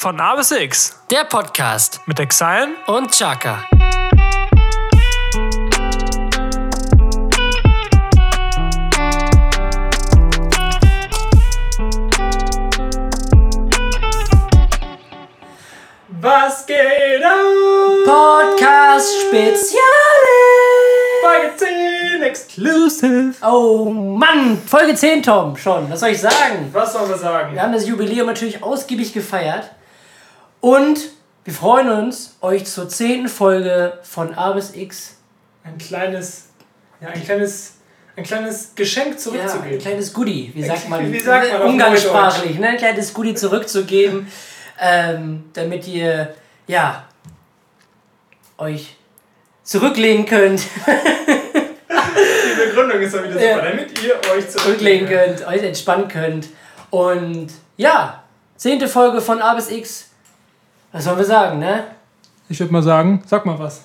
Von A bis X Der Podcast mit Exile und Chaka. Was geht ab? Podcast Speziale. Folge 10 Exclusive. Oh Mann, Folge 10, Tom, schon. Was soll ich sagen? Was sollen wir sagen? Wir haben das Jubiläum natürlich ausgiebig gefeiert. Und wir freuen uns, euch zur 10. Folge von A bis X Ein kleines, ja, ein kleines, ein kleines Geschenk ja, ein zurückzugeben. kleines Goodie, wie sagt man? Wie sagt man auf Umgangssprachlich, ne? Ein kleines Goodie zurückzugeben, ähm, damit ihr, ja, euch zurücklehnen könnt, Die Begründung ist ja wieder super, damit ihr euch zurücklehnen könnt, euch entspannen könnt. Und ja, zehnte Folge von A bis X. Was sollen wir sagen, ne? Ich würde mal sagen, sag mal was.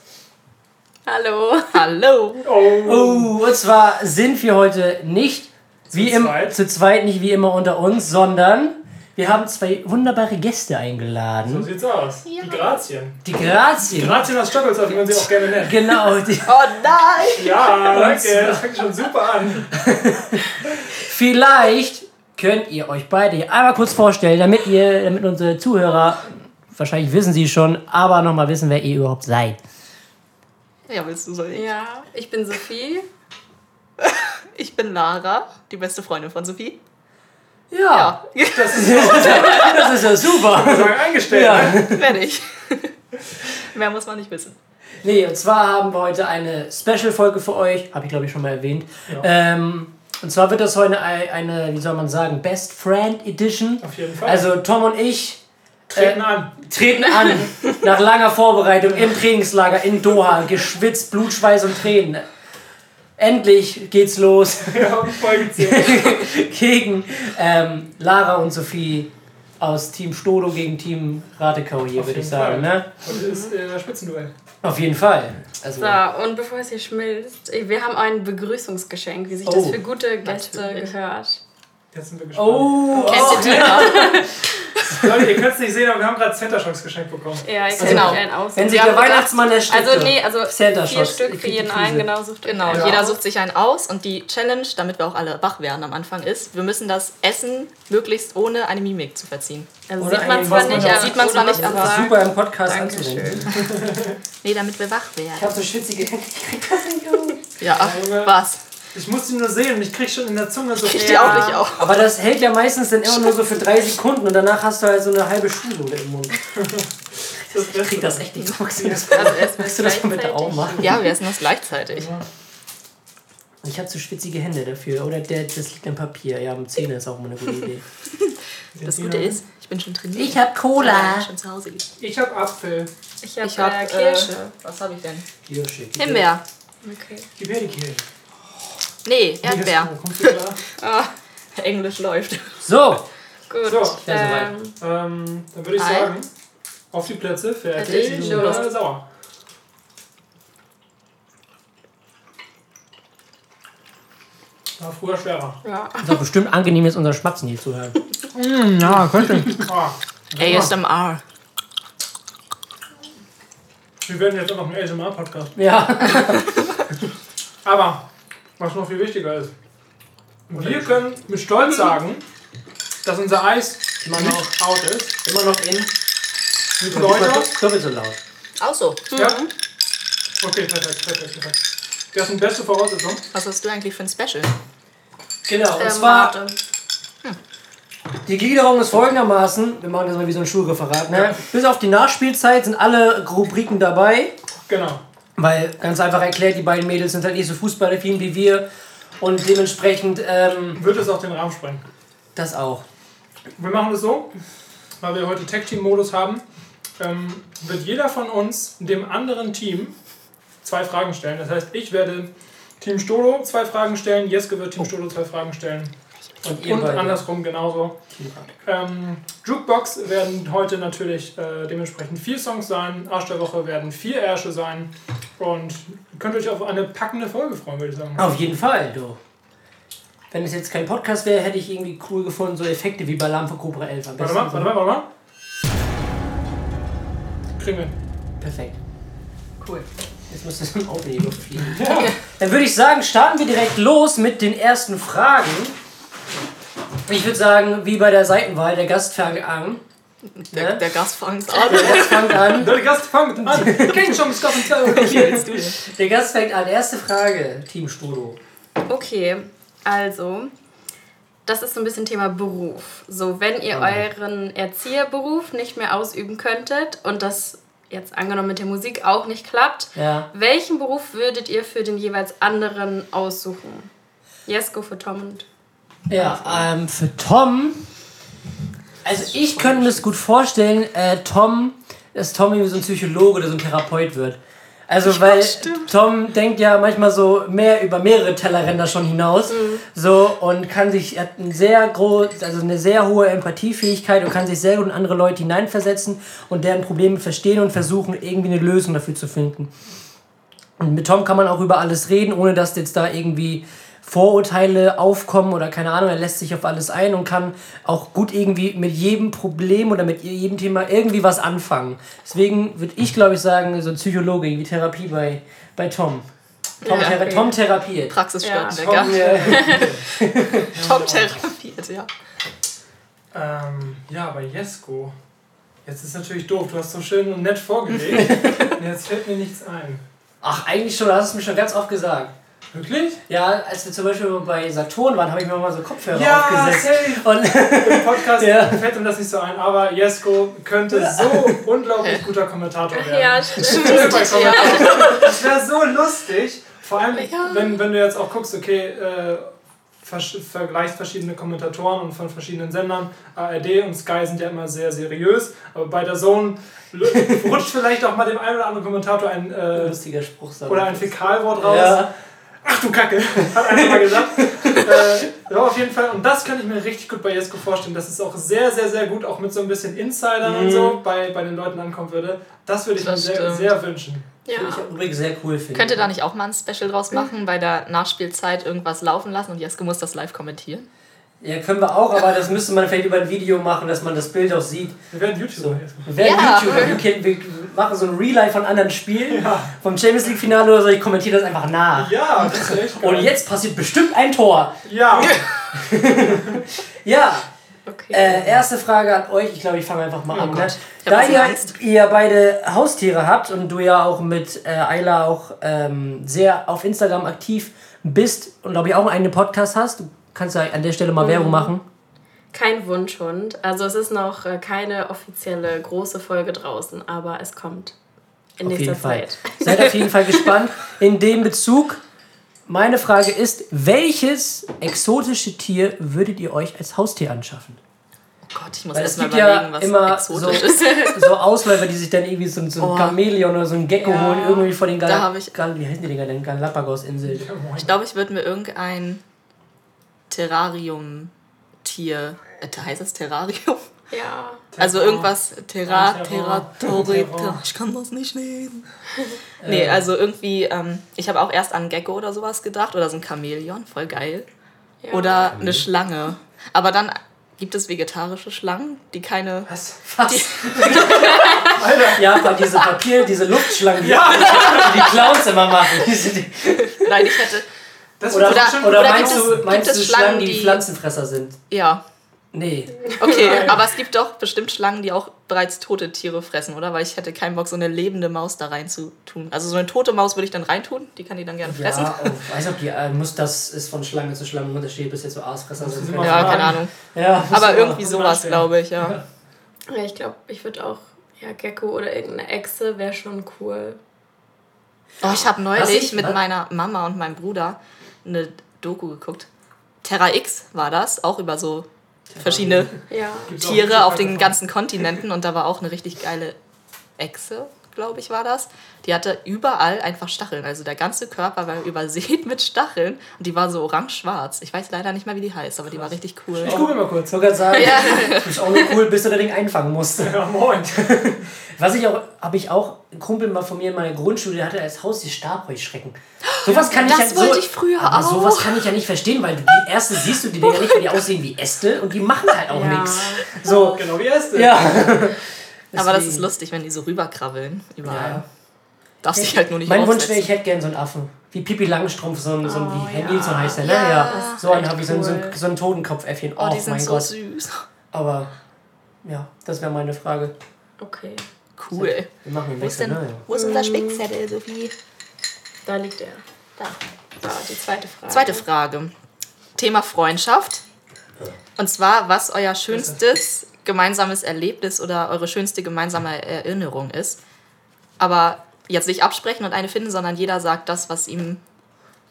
Hallo. Hallo. Oh. Oh, und zwar sind wir heute nicht wie im, zweit? zu zweit, nicht wie immer unter uns, sondern wir haben zwei wunderbare Gäste So eingeladen. sieht's aus. Die Grazien. Die Grazien. Grazien aus Stockholz, wie man sie auch gerne nennt. Genau, die, Oh nein. Ja, danke. Das fängt schon super an. vielleicht könnt ihr euch beide hier einmal kurz vorstellen, damit ihr, damit unsere Zuhörer, wahrscheinlich wissen sie schon, aber nochmal wissen, wer ihr überhaupt seid. Ja, willst du so ich? Ja, ich bin Sophie. Ich bin Lara, die beste Freundin von Sophie. Ja, Ja, Das ist das ist ja super. sozusagen eingestellt. Ja. Ne? werde ich. Mehr muss man nicht wissen. Nee, und zwar haben wir heute eine Special-Folge für euch, habe ich glaube ich schon mal erwähnt. Ja. Ähm, und zwar wird das heute eine, eine, wie soll man sagen, Best Friend Edition. Auf jeden Fall. Also Tom und ich Treten äh, an. treten an nach langer Vorbereitung im Trainingslager in Doha, geschwitzt, Blut, Schweiß und Tränen. Endlich geht's los Ja, Folge 10. gegen ähm, Lara und Sophie aus Team Stodo gegen Team Ratekau hier, Auf würde ich jeden sagen. Fall. Ne? Heute ist äh, das Spitzenduell. Auf jeden Fall. Also, So, und bevor es hier schmilzt, wir haben ein Begrüßungsgeschenk, wie sich Oh. das für gute Gäste Natürlich. gehört. Jetzt sind wir gespannt. Oh, Kennt oh. ihr Tina? Leute, ihr könnt es nicht sehen, aber wir haben gerade Center Shocks geschenkt bekommen. Ja, ich Genau. kann einen aus. Wenn sich der Weihnachtsmann erstreckt. Also, nee, also Center vier. Stück Ich für jeden einen, genau, sucht Genau, einen jeder sucht sich einen aus und die Challenge, damit wir auch alle wach werden am Anfang ist, wir müssen das Essen möglichst ohne eine Mimik zu verziehen. Also Oder sieht man zwar nicht, aber sieht man zwar nicht, aber- Super im Podcast Dankeschön. anzuwenden. Nee, damit wir wach Ich werden. habe so schwitzige Hände. Ich krieg das nicht hoch. Ja, was? Ich muss die nur sehen und ich krieg schon in der Zunge so Ich Ja. die auch nicht auch. Aber das hält ja meistens dann immer nur so für drei Sekunden und danach hast du halt so eine halbe Schulsohle im Mund. das Ich krieg das echt nicht hoch. Magst du das, Also mal bitte auch machen? Ja, wir essen das gleichzeitig. Ich habe so schwitzige Hände dafür. Oder der, das liegt am Papier. Ja, am Zähne ist auch immer eine gute Idee. Das Gute ist, ich bin schon trainiert. Ich hab Cola. Schon zu Hause. Ich hab Apfel. Ich habe Ich hab äh, Kirsche. Was habe ich denn? Kirsche. Himbeer. Okay. Gib her die Kirche. Nee, Erdbeer. Ah, Englisch läuft. So, Gut. So, ähm, Ähm, dann würde ich Hi. sagen, auf die Plätze, fertig, Fertig, oder sauer. War früher schwerer. ja. ist doch bestimmt angenehm, jetzt unser Schmatzen hier zu hören. Ja, könnte. Ah, ASMR. wir werden jetzt auch noch einen ASMR-Podcast. Ja. Aber, was noch viel wichtiger ist, wir können mit Stolz sagen, dass unser Eis Immer nicht noch, out ist. immer noch in. Mit Doppelt, Leute. doppelt so laut. Auch so. Ja? Okay, perfekt, perfekt, perfekt. Das sind beste Voraussetzungen. Was hast du eigentlich für ein Special? Genau, und Ähm, zwar warte. Die Gliederung ist folgendermaßen, wir machen das mal wie so ein Schulreferat, ne? Bis auf die Nachspielzeit sind alle Rubriken dabei, Genau. Weil ganz einfach erklärt, die beiden Mädels sind halt nicht so fußballaffin wie wir und dementsprechend ähm, Wird es auch den Rahmen sprengen. das auch. Wir machen das so, weil wir heute Tag-Team-Modus haben, ähm, wird jeder von uns dem anderen Team zwei Fragen stellen. Das heißt, ich werde Team Stolo zwei Fragen stellen, Jeske wird Team Stolo zwei Fragen stellen. Und ihr Und andersrum genauso. Ähm, Jukebox werden heute natürlich äh, dementsprechend vier Songs sein. Arsch der Woche werden vier Ärsche sein. Und ihr könnt euch auf eine packende Folge freuen, würde ich sagen. Auf jeden Fall, du. Wenn es jetzt kein Podcast wäre, hätte ich irgendwie cool gefunden, so Effekte wie bei Lampe Cobra 11 am Warte mal, warte mal, warte mal. Kriegen wir. Perfekt. Cool. Jetzt müsste es im Auto fliegen. Dann würde ich sagen, starten wir direkt los mit den ersten Fragen. Ich würde sagen, wie bei der Seitenwahl, der Gast fängt an. Der, Ne? der Gast fängt Der an. Gast fängt an. Der Gast fängt an. Wie willst du denn? Der Gast fängt an. Erste Frage, Team Studo. Okay, also, das ist so ein bisschen Thema Beruf. So, wenn ihr euren Erzieherberuf nicht mehr ausüben könntet und das jetzt angenommen mit der Musik auch nicht klappt, Ja. welchen Beruf würdet ihr für den jeweils anderen aussuchen? Jesko für Tom und. Ja, ähm, für Tom. Also ich könnte mir das gut vorstellen, äh, Tom, dass Tom irgendwie so ein Psychologe oder so ein Therapeut wird. Also weil stimmt. Tom denkt ja manchmal so mehr über mehrere Tellerränder schon hinaus. So und kann sich, er hat ein sehr groß, also eine sehr hohe Empathiefähigkeit und kann sich sehr gut in andere Leute hineinversetzen und deren Probleme verstehen und versuchen, irgendwie eine Lösung dafür zu finden. Und mit Tom kann man auch über alles reden, ohne dass jetzt da irgendwie Vorurteile aufkommen oder keine Ahnung. Er lässt sich auf alles ein und kann auch gut irgendwie mit jedem Problem oder mit jedem Thema irgendwie was anfangen. Deswegen würde ich, glaube ich, sagen, so Psychologe, wie Therapie bei, bei Tom. Tom, Ja, thera okay. Tom therapiert. Praxisstudentenwecker. Tom, äh, Tom therapiert, ja. Ähm, ja, bei Jesko. Jetzt ist natürlich doof, du hast so schön und nett vorgelegt. und jetzt fällt mir nichts ein. ach, eigentlich schon, du hast es mir schon ganz oft gesagt. Wirklich? Ja, als wir zum Beispiel bei Saturn waren, habe ich mir mal so Kopfhörer Ja, aufgesetzt. safe. Und Im Podcast Ja. fällt ihm das nicht so ein, aber Jesko könnte so unglaublich guter Kommentator werden. Ja, stimmt. Das wäre so lustig. Vor allem, Ja. wenn, wenn du jetzt auch guckst, okay, äh, versch- vergleichst verschiedene Kommentatoren und von verschiedenen Sendern. ARD und Sky sind ja immer sehr seriös, aber bei der Zone rutscht vielleicht auch mal dem einen oder anderen Kommentator ein äh, lustiger Spruch. oder ein Fäkalwort raus. Ja. Du Kacke, hat einer mal gesagt. äh, ja, auf jeden Fall. Und das kann ich mir richtig gut bei Jesko vorstellen, dass es auch sehr, sehr, sehr gut auch mit so ein bisschen Insidern und Mhm. so bei, bei den Leuten ankommen würde. Das würde ich Das mir sehr, sehr wünschen. Finde ich Ja. übrigens sehr cool. Finde Könnt ihr da nicht auch mal ein Special draus machen, bei der Nachspielzeit irgendwas laufen lassen und Jeske muss das live kommentieren? Ja, können wir auch, aber das müsste man vielleicht über ein Video machen, dass man das Bild auch sieht. Wir werden YouTuber. So. Wir werden Ja. YouTuber, wir, kennen- wir machen so ein Real Life von anderen Spielen, Ja. vom Champions League Finale oder so, ich kommentiere das einfach nach. Ja, das ist echt geil. Und jetzt passiert bestimmt ein Tor. Ja, Ja, Okay. äh, erste Frage an euch. Ich glaube, ich fange einfach mal an. Ne? Gott. Da ihr, ihr beide Haustiere habt und du ja auch mit äh, Ayla auch ähm, sehr auf Instagram aktiv bist und glaube ich auch einen eigenen Podcast hast, du kannst ja an der Stelle mal Werbung machen. Kein Wunschhund. Also es ist noch äh, keine offizielle große Folge draußen, aber es kommt in Auf nächster Fall. Zeit. Seid auf jeden Fall gespannt. In dem Bezug, meine Frage ist, welches exotische Tier würdet ihr euch als Haustier anschaffen? Oh Gott, ich muss Weil es erst mal gibt ja überlegen, was immer so, exotisch ist. so Ausläufer, die sich dann irgendwie so, so ein Oh. Chamäleon oder so ein Gecko Ja. holen, irgendwie von den Gal Gal wie heißen die Dinger denn? Galapagos-Inseln. Ich glaube, ich würde mir irgendein Terrarium-Tier. Äh, heißt es Terrarium? Ja. Also irgendwas Terra. Terra, Tori, Terror. Ich kann das nicht lesen. Nee, also irgendwie, ähm, ich habe auch erst an Gecko oder sowas gedacht oder so ein Chamäleon, voll geil. ja. Oder eine Schlange. Aber dann gibt es vegetarische Schlangen, die keine. was? Was? Ja, aber diese Papier, diese Luftschlangen, die, die, die Clowns immer machen. Die, Nein, ich hätte. Das oder, Oder- bestimmt oder, oder meinst gibt du, es- meinst gibt du es Schlangen, die, die- Pflanzenfresser sind? Ja, Nee. okay. aber es gibt doch bestimmt Schlangen, die auch bereits tote Tiere fressen, oder? Weil ich hätte keinen Bock, so eine lebende Maus da rein zu tun. Also so eine tote Maus würde ich dann reintun, die kann die dann gerne fressen. Ja, oh, weiß ob die, äh, muss das ist von Schlange zu Schlange untersteht, bis jetzt so Aasfresser sind. ich Ja, fragen. keine Ahnung. Ja, Aber irgendwie sowas, glaube ich, ja. ja, ich glaube, ich würde auch ja, Gecko oder irgendeine Echse wäre schon cool. Oh, ich habe neulich ich- mit meiner Mama und meinem Bruder eine Doku geguckt. Terra X war das, auch über so verschiedene Ja. Tiere auf den ganzen Kontinenten und da war auch eine richtig geile Echse, glaube ich, war das. Die hatte überall einfach Stacheln. Also der ganze Körper war übersät mit Stacheln und die war so orange-schwarz. Ich weiß leider nicht mehr, wie die heißt, aber die war richtig cool. Ich google mal kurz. Ich wollte gerade sagen, Ja. du bist auch nur cool, bis du das Ding einfangen musst. Ja, moin. Was ich auch, habe ich auch, ein Kumpel mal von mir in meiner Grundschule, der hatte als Haus die Stabheuschrecken. Sowas kann ich Das ja wollte so, ich früher aber auch. sowas kann ich ja nicht verstehen, weil die erste siehst du die Dinger nicht, weil die aussehen wie Äste und die machen halt auch Ja. nichts. So, Genau wie erste. ja. Aber das ist Deswegen- lustig, wenn die so rüberkrabbeln. Überall. Ja. Darf sich halt nur nicht Mein Wunsch wäre, ich hätte gern so einen Affen. Wie Pipi Langstrumpf, so ein, so ein Oh, wie Herr ja. Nilsson heißt der, ne? Ja, Ja. So einen habe ich, so, ein- so, ein- so Totenkopfäffchen. Oh, Oh, die sind mein so Gott. süß. Aber ja, das wäre meine Frage. Okay, Cool. Wir machen den Wo ist, Wechsel, denn, ne? wo ist unser Spickzettel, Sophie? da liegt er. Da. So, die zweite Frage. Zweite Frage. Thema Freundschaft. Und zwar, was euer schönstes gemeinsames Erlebnis oder eure schönste gemeinsame Erinnerung ist. Aber jetzt nicht absprechen und eine finden, sondern jeder sagt das, was ihm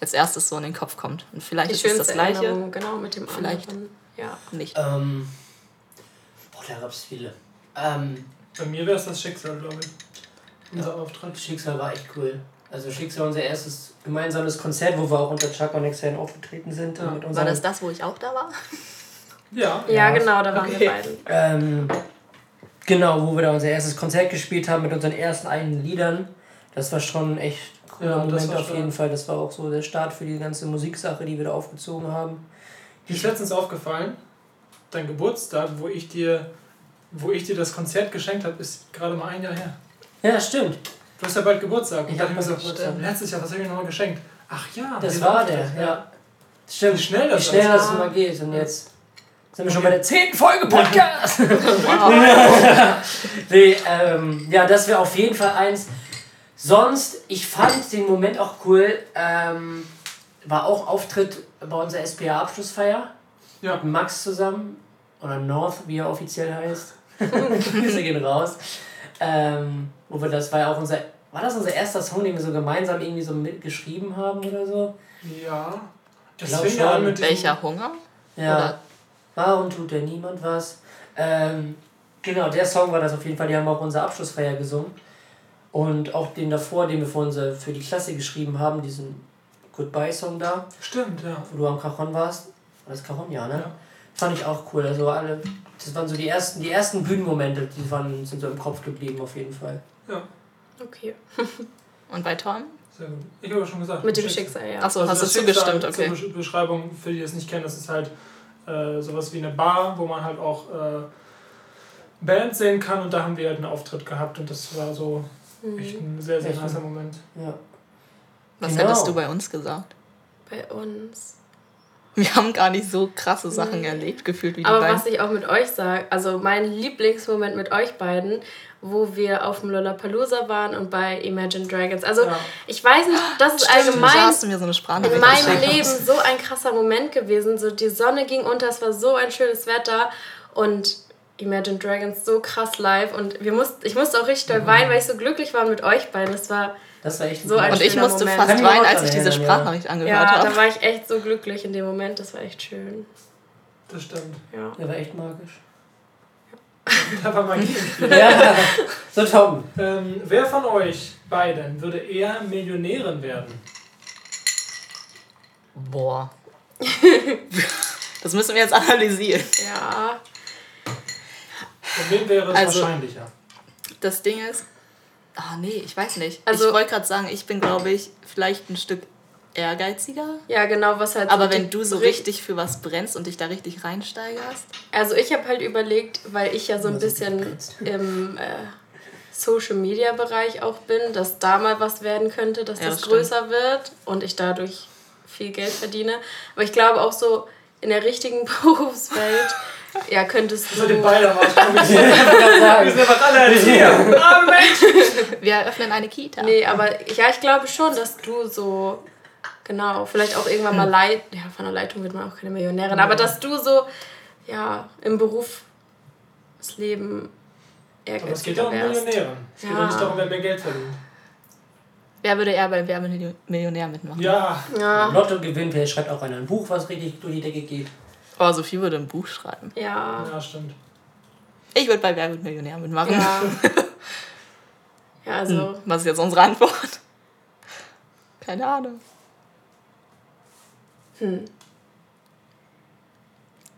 als erstes so in den Kopf kommt. Und vielleicht Die ist es das Gleiche. Erinnerung, genau, mit dem Vielleicht. anderen. Ja. Nicht. Ähm, boah, da gab es viele. Ähm, Bei mir wäre es das Schicksal, glaube ich. Unser Auftritt. Schicksal war echt cool. Also Schicksal unser erstes gemeinsames Konzert, wo wir auch unter Chuck und Exane aufgetreten sind. Ja. Mit War das das, wo ich auch da war? Ja. Ja, Ja. genau, da waren Okay. wir beiden. Ähm, genau, wo wir da unser erstes Konzert gespielt haben mit unseren ersten eigenen Liedern. Das war schon ein echt cooler Ja, das Moment auf jeden Fall. Das war auch so der Start für die ganze Musiksache, die wir da aufgezogen haben. Mir ist letztens aufgefallen, dein Geburtstag, wo ich dir, wo ich dir das Konzert geschenkt habe, ist gerade mal ein Jahr her. Ja, stimmt. Du hast ja bald Geburtstag. Und Ich da hab hab ich mir so, letztes Jahr, was habe ich mir nochmal geschenkt? Ach ja. Das war der, Auftritt, ja. Stimmt. Wie schnell das Wie schnell das immer geht. Und jetzt sind wir schon bei der zehnten Folge Podcast. nee, ähm, ja, das wäre auf jeden Fall eins. Sonst, ich fand den Moment auch cool. Ähm, war auch Auftritt bei unserer SPA-Abschlussfeier. Ja. Mit Max zusammen. Oder North, wie er offiziell heißt. Grüße gehen raus. Ähm, wo wir das war ja auch unser. War das unser erster Song, den wir so gemeinsam irgendwie so mitgeschrieben haben oder so? Ja. Das fing an schon. mit Welcher Hunger? Ja. Oder- Warum tut denn niemand was? Ähm, genau, der Song war das auf jeden Fall. Die haben auch unsere Abschlussfeier gesungen. Und auch den davor, den wir für, unsere, für die Klasse geschrieben haben, diesen Goodbye-Song da, Stimmt, ja. wo du am Cajon warst. War das Cajon? Ja, ne? Ja. Fand ich auch cool. Also alle, das waren so die ersten, die ersten Bühnenmomente, die waren, sind so im Kopf geblieben auf jeden Fall. Ja, Okay. Und bei Tom? sehr gut. Ich habe schon gesagt. Mit dem Schicksal, ja. Achso, Also hast du das Schicksal zugestimmt, okay. Zur Besch- Beschreibung, für die das nicht kennen, das ist halt äh, sowas wie eine Bar, wo man halt auch äh, Band sehen kann und da haben wir halt einen Auftritt gehabt und das war so echt ein sehr, sehr nicer? Moment. Ja. Was Genau. hättest du bei uns gesagt? Bei uns. Wir haben gar nicht so krasse Sachen erlebt, gefühlt wie die Aber beiden. was ich auch mit euch sage, also mein Lieblingsmoment mit euch beiden, wo wir auf dem Lollapalooza waren und bei Imagine Dragons. Also Ja. ich weiß nicht, das ist Stimmt, allgemein hast du mir so in meinem. Leben so ein krasser Moment gewesen. So die Sonne ging unter, es war so ein schönes Wetter und Imagine Dragons so krass live und wir mussten, ich musste auch richtig doll weinen, weil ich so glücklich war mit euch beiden. Das war Das war echt So ein Und ich musste Moment. fast weinen, als ich diese ja. Sprachnachricht angehört ja, habe. da war ich echt so glücklich in dem Moment. Das war echt schön. Das stimmt. Ja. Der war echt magisch. Da war Magie im Spiel. ja, so Tom. Ähm, wer von euch beiden würde eher Millionärin werden? Boah. das müssen wir jetzt analysieren. Ja. Von wem wäre es Also- wahrscheinlicher? Das Ding ist. Ah, nee, ich weiß nicht. Also- ich wollte gerade sagen, ich bin, glaube ich, vielleicht ein Stück ehrgeiziger. Ja, genau, was halt. Aber so wenn du so Richt- richtig für was brennst und dich da richtig reinsteigerst. Also ich habe halt überlegt, weil ich ja so ein Immer so bisschen im äh, Social Media Bereich auch bin, dass da mal was werden könnte, dass Ja, das das größer wird und ich dadurch viel Geld verdiene. Aber ich glaube auch so in der richtigen Berufswelt, ja, könntest So du. den wollte gerade sagen. Wir sind einfach alle. Arme Menschen. Wir eröffnen eine Kita. Nee, aber ja, ich glaube schon, dass du so, genau, vielleicht auch irgendwann mal Leit, ja, von der Leitung wird man auch keine Millionärin, aber dass du so, ja, im Beruf das Leben Aber es geht ja ehrgeiziger um wärst. Millionären. Es geht Ja. nicht darum, wer mehr Geld verdient. Wer würde eher bei Wer wird Millionär mitmachen? Ja, Ja, Lotto gewinnt, wer schreibt auch einer ein Buch, was richtig durch die Decke geht. Oh, Sophie würde ein Buch schreiben. ja, ja, stimmt. Ich würde bei Wer wird Millionär mitmachen. ja. Ja, also, Hm, Was ist jetzt unsere Antwort? Keine Ahnung. hm.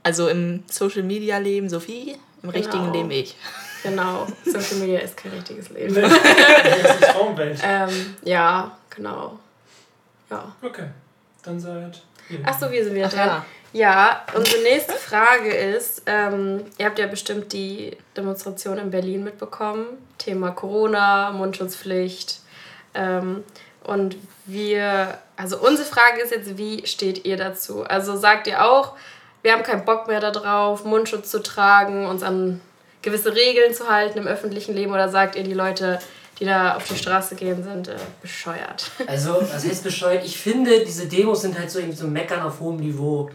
Also im Social Media Leben Sophie, im richtigen Leben ich. genau. Social Media ist kein richtiges Leben. Nee, das ist Traumwelt. Ähm, ja, genau. Ja. Okay, dann seid. Achso, wir sind wieder Ach dran. ja. Ja, unsere nächste Frage ist, ähm, ihr habt ja bestimmt die Demonstration in Berlin mitbekommen. Thema Corona, Mundschutzpflicht. Ähm, und wir, also unsere Frage ist jetzt, wie steht ihr dazu? Also sagt ihr auch, wir haben keinen Bock mehr darauf, Mundschutz zu tragen, uns an gewisse Regeln zu halten im öffentlichen Leben oder sagt ihr, die Leute, die da auf die Straße gehen, sind äh, bescheuert? Also, was heißt bescheuert? Ich finde, diese Demos sind halt so irgendwie so Meckern auf hohem Niveau.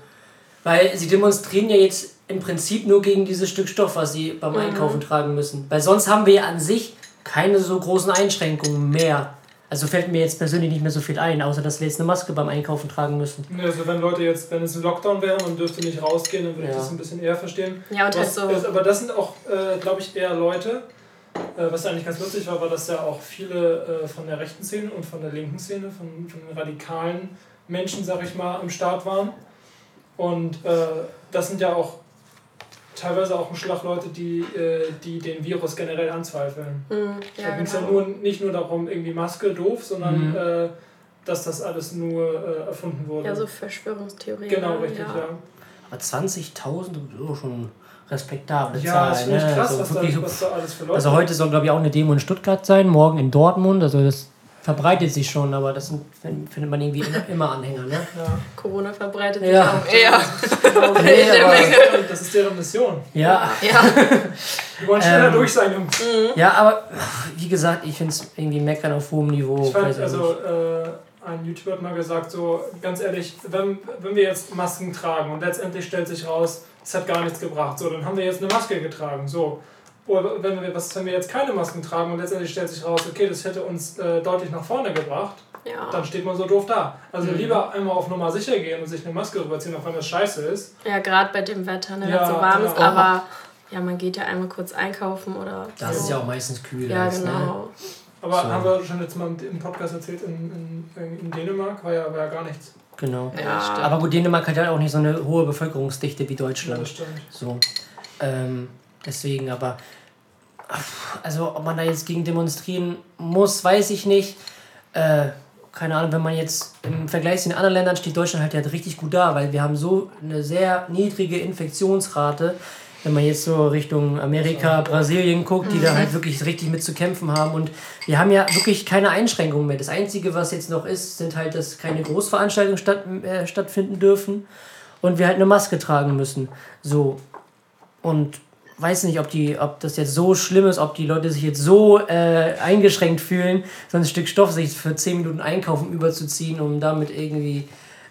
Weil sie demonstrieren ja jetzt im Prinzip nur gegen dieses Stück Stoff, was sie beim Einkaufen tragen müssen. Weil sonst haben wir ja an sich keine so großen Einschränkungen mehr. Also fällt mir jetzt persönlich nicht mehr so viel ein, außer dass wir jetzt eine Maske beim Einkaufen tragen müssen. Also wenn Leute jetzt, wenn es ein Lockdown wäre, man dürfte nicht rausgehen, dann würde ich Ja. das ein bisschen eher verstehen. Ja, und halt Was, so- ist, aber das sind auch, äh, glaube ich, eher Leute, äh, was eigentlich ganz lustig war, war, dass ja auch viele äh, von der rechten Szene und von der linken Szene, von, von den radikalen Menschen, sag ich mal, am Start waren. Und äh, das sind ja auch teilweise auch ein Schlag Leute, die, äh, die den Virus generell anzweifeln. Mhm, da ja, ging es ja genau. nur, nicht nur darum, irgendwie Maske doof, sondern Mhm. äh, dass das alles nur äh, erfunden wurde. Ja, so Verschwörungstheorien. genau, ne? richtig, ja. Aber 20.000 ist schon respektable Ja, Zahl. das finde ich ne? krass, Also was, wirklich da, so- was da alles für Leute Also heute soll, glaube ich, auch eine Demo in Stuttgart sein, morgen in Dortmund. Also das verbreitet sich schon, aber das sind, findet man irgendwie immer, immer Anhänger. Ne? Ja. Corona verbreitet Ja. sich auch. Ja. Nee, der aber- Menge. Das ist deren Mission. Ja, Ja, Die wollen schneller Ähm, durch sein, Jungs. ja, aber wie gesagt, ich finde es irgendwie meckern auf hohem Niveau. Ich fand, also äh, ein YouTuber hat mal gesagt, so ganz ehrlich, wenn, wenn wir jetzt Masken tragen und letztendlich stellt sich raus, es hat gar nichts gebracht, so, dann haben wir jetzt eine Maske getragen, so. Oder wenn wir, was, wenn wir jetzt keine Masken tragen und letztendlich stellt sich raus, okay, das hätte uns äh, deutlich nach vorne gebracht, Ja. dann steht man so doof da. Also Mhm. lieber einmal auf Nummer sicher gehen und sich eine Maske rüberziehen, auch wenn das scheiße ist. ja, gerade bei dem Wetter, ne, wenn Ja, es so warm ist. genau. Aber ja, man geht ja einmal kurz einkaufen oder. Das so. ist ja auch meistens kühl. Ja, alles, Ne? genau. Aber So. haben wir schon jetzt mal im Podcast erzählt, in, in, in Dänemark war ja, war ja gar nichts. Genau. ja, stimmt. Aber gut, Dänemark hat ja auch nicht so eine hohe Bevölkerungsdichte wie Ja, Deutschland. das stimmt. So. Ähm, deswegen, aber. Also, ob man da jetzt gegen demonstrieren muss, weiß ich nicht. Äh, keine Ahnung, wenn man jetzt im Vergleich zu den anderen Ländern steht Deutschland halt ja richtig gut da, weil wir haben so eine sehr niedrige Infektionsrate. Wenn man jetzt so Richtung Amerika, Brasilien guckt, die da halt wirklich richtig mit zu kämpfen haben. Und wir haben ja wirklich keine Einschränkungen mehr. Das Einzige, was jetzt noch ist, sind halt, dass keine Großveranstaltungen statt, äh, stattfinden dürfen und wir halt eine Maske tragen müssen. So. Und weiß nicht, ob, die, ob das jetzt so schlimm ist, ob die Leute sich jetzt so äh, eingeschränkt fühlen, so ein Stück Stoff sich für 10 Minuten einkaufen überzuziehen, um damit irgendwie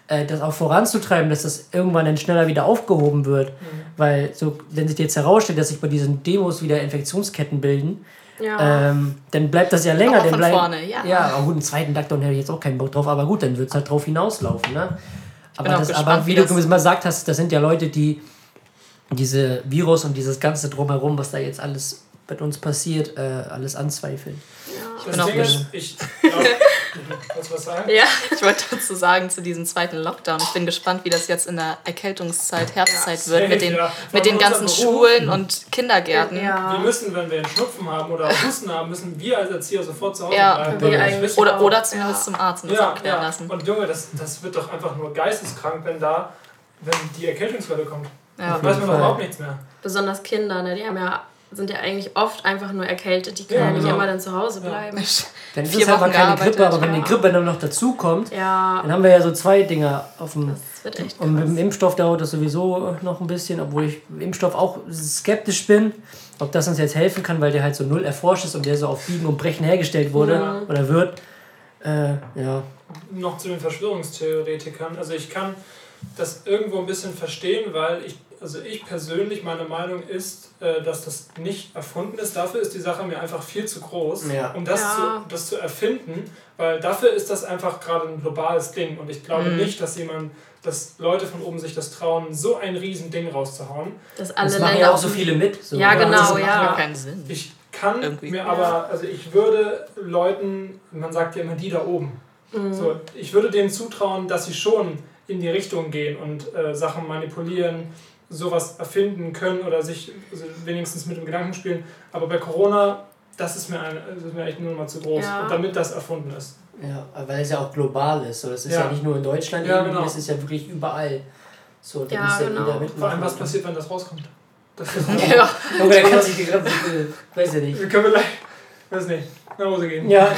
äh, das auch voranzutreiben, dass das irgendwann dann schneller wieder aufgehoben wird. Weil so, wenn sich jetzt herausstellt, dass sich bei diesen Demos wieder Infektionsketten bilden, Ja. ähm, dann bleibt das ja länger. Auch von bleibt, vorne, ja. Ja, aber gut, einen zweiten Lockdown hätte ich jetzt auch keinen Bock drauf, aber gut, dann wird es halt drauf hinauslaufen. Ne? Aber, das, gespannt, aber wie wie du mal gesagt hast, das sind ja Leute, die diese Virus und dieses ganze Drumherum, was da jetzt alles mit uns passiert, äh, alles anzweifeln. Das bin auch ist, gespannt. ich glaub, Willst du was sagen? ja. Ich wollte dazu sagen, zu diesem zweiten Lockdown. Ich bin gespannt, wie das jetzt in der Erkältungszeit, Herbstzeit Ja, wird mit den, ja. mit den ganzen Beruf. Schulen und Kindergärten. Wir ja. müssen, wenn wir einen Schnupfen haben oder Husten haben, müssen wir als Erzieher sofort zu Hause Ja, bleiben. wir wir Oder, auch- oder zumindest Ja. zum Arzt und das ja, abklären ja. lassen. Und Junge, das, das wird doch einfach nur geisteskrank, wenn da, wenn die Erkältungswelle kommt. Ja. Weiß man überhaupt nichts mehr. Besonders Kinder, ne, die haben ja, sind ja eigentlich oft einfach nur erkältet. Die können Ja, ja, nicht genau. immer dann zu Hause bleiben. Dann ist Vier es halt mal Wochen keine Grippe, aber wenn die ja. Grippe dann noch dazu kommt, Ja, dann haben wir ja so zwei Dinger auf dem. das wird echt Und mit dem. Impfstoff dauert das sowieso noch ein bisschen, obwohl ich im Impfstoff auch skeptisch bin, ob das uns jetzt helfen kann, weil der halt so null erforscht ist und der so auf Biegen und Brechen hergestellt wurde Ja. oder wird. Äh, ja. noch zu den Verschwörungstheoretikern. Also ich kann das irgendwo ein bisschen verstehen, weil ich, also ich persönlich, meine Meinung ist, äh, dass das nicht erfunden ist. Dafür ist die Sache mir einfach viel zu groß, Ja. um das, Ja. zu, das zu erfinden, weil dafür ist das einfach gerade ein globales Ding. Und ich glaube nicht, dass jemand, dass Leute von oben sich das trauen, so ein riesen Ding rauszuhauen. Dass alle Das machen Länder ja auch so viele mit. So. Ja, Ja, genau, das Das macht ja. gar keinen Sinn. Ich kann Irgendwie. mir aber, also ich würde Leuten, man sagt ja immer die da oben, so, ich würde denen zutrauen, dass sie schon in die Richtung gehen und äh, Sachen manipulieren, sowas erfinden können oder sich also wenigstens mit dem Gedanken spielen. Aber bei Corona, das ist mir, ein, das ist mir echt nur mal zu groß, Ja. damit das erfunden ist. Ja, weil es ja auch global ist. So, das ist ja, Ja. nicht nur in Deutschland, Ja, irgendwie, genau. das ist ja wirklich überall. So, da Ja, muss ja genau. mitmachen. Vor allem, was passiert, wenn das rauskommt. Das ist Ja. Junge, der kann sich gerade, weiß ich nicht. Wir können gleich, weiß nicht, nach Hause gehen. Ja,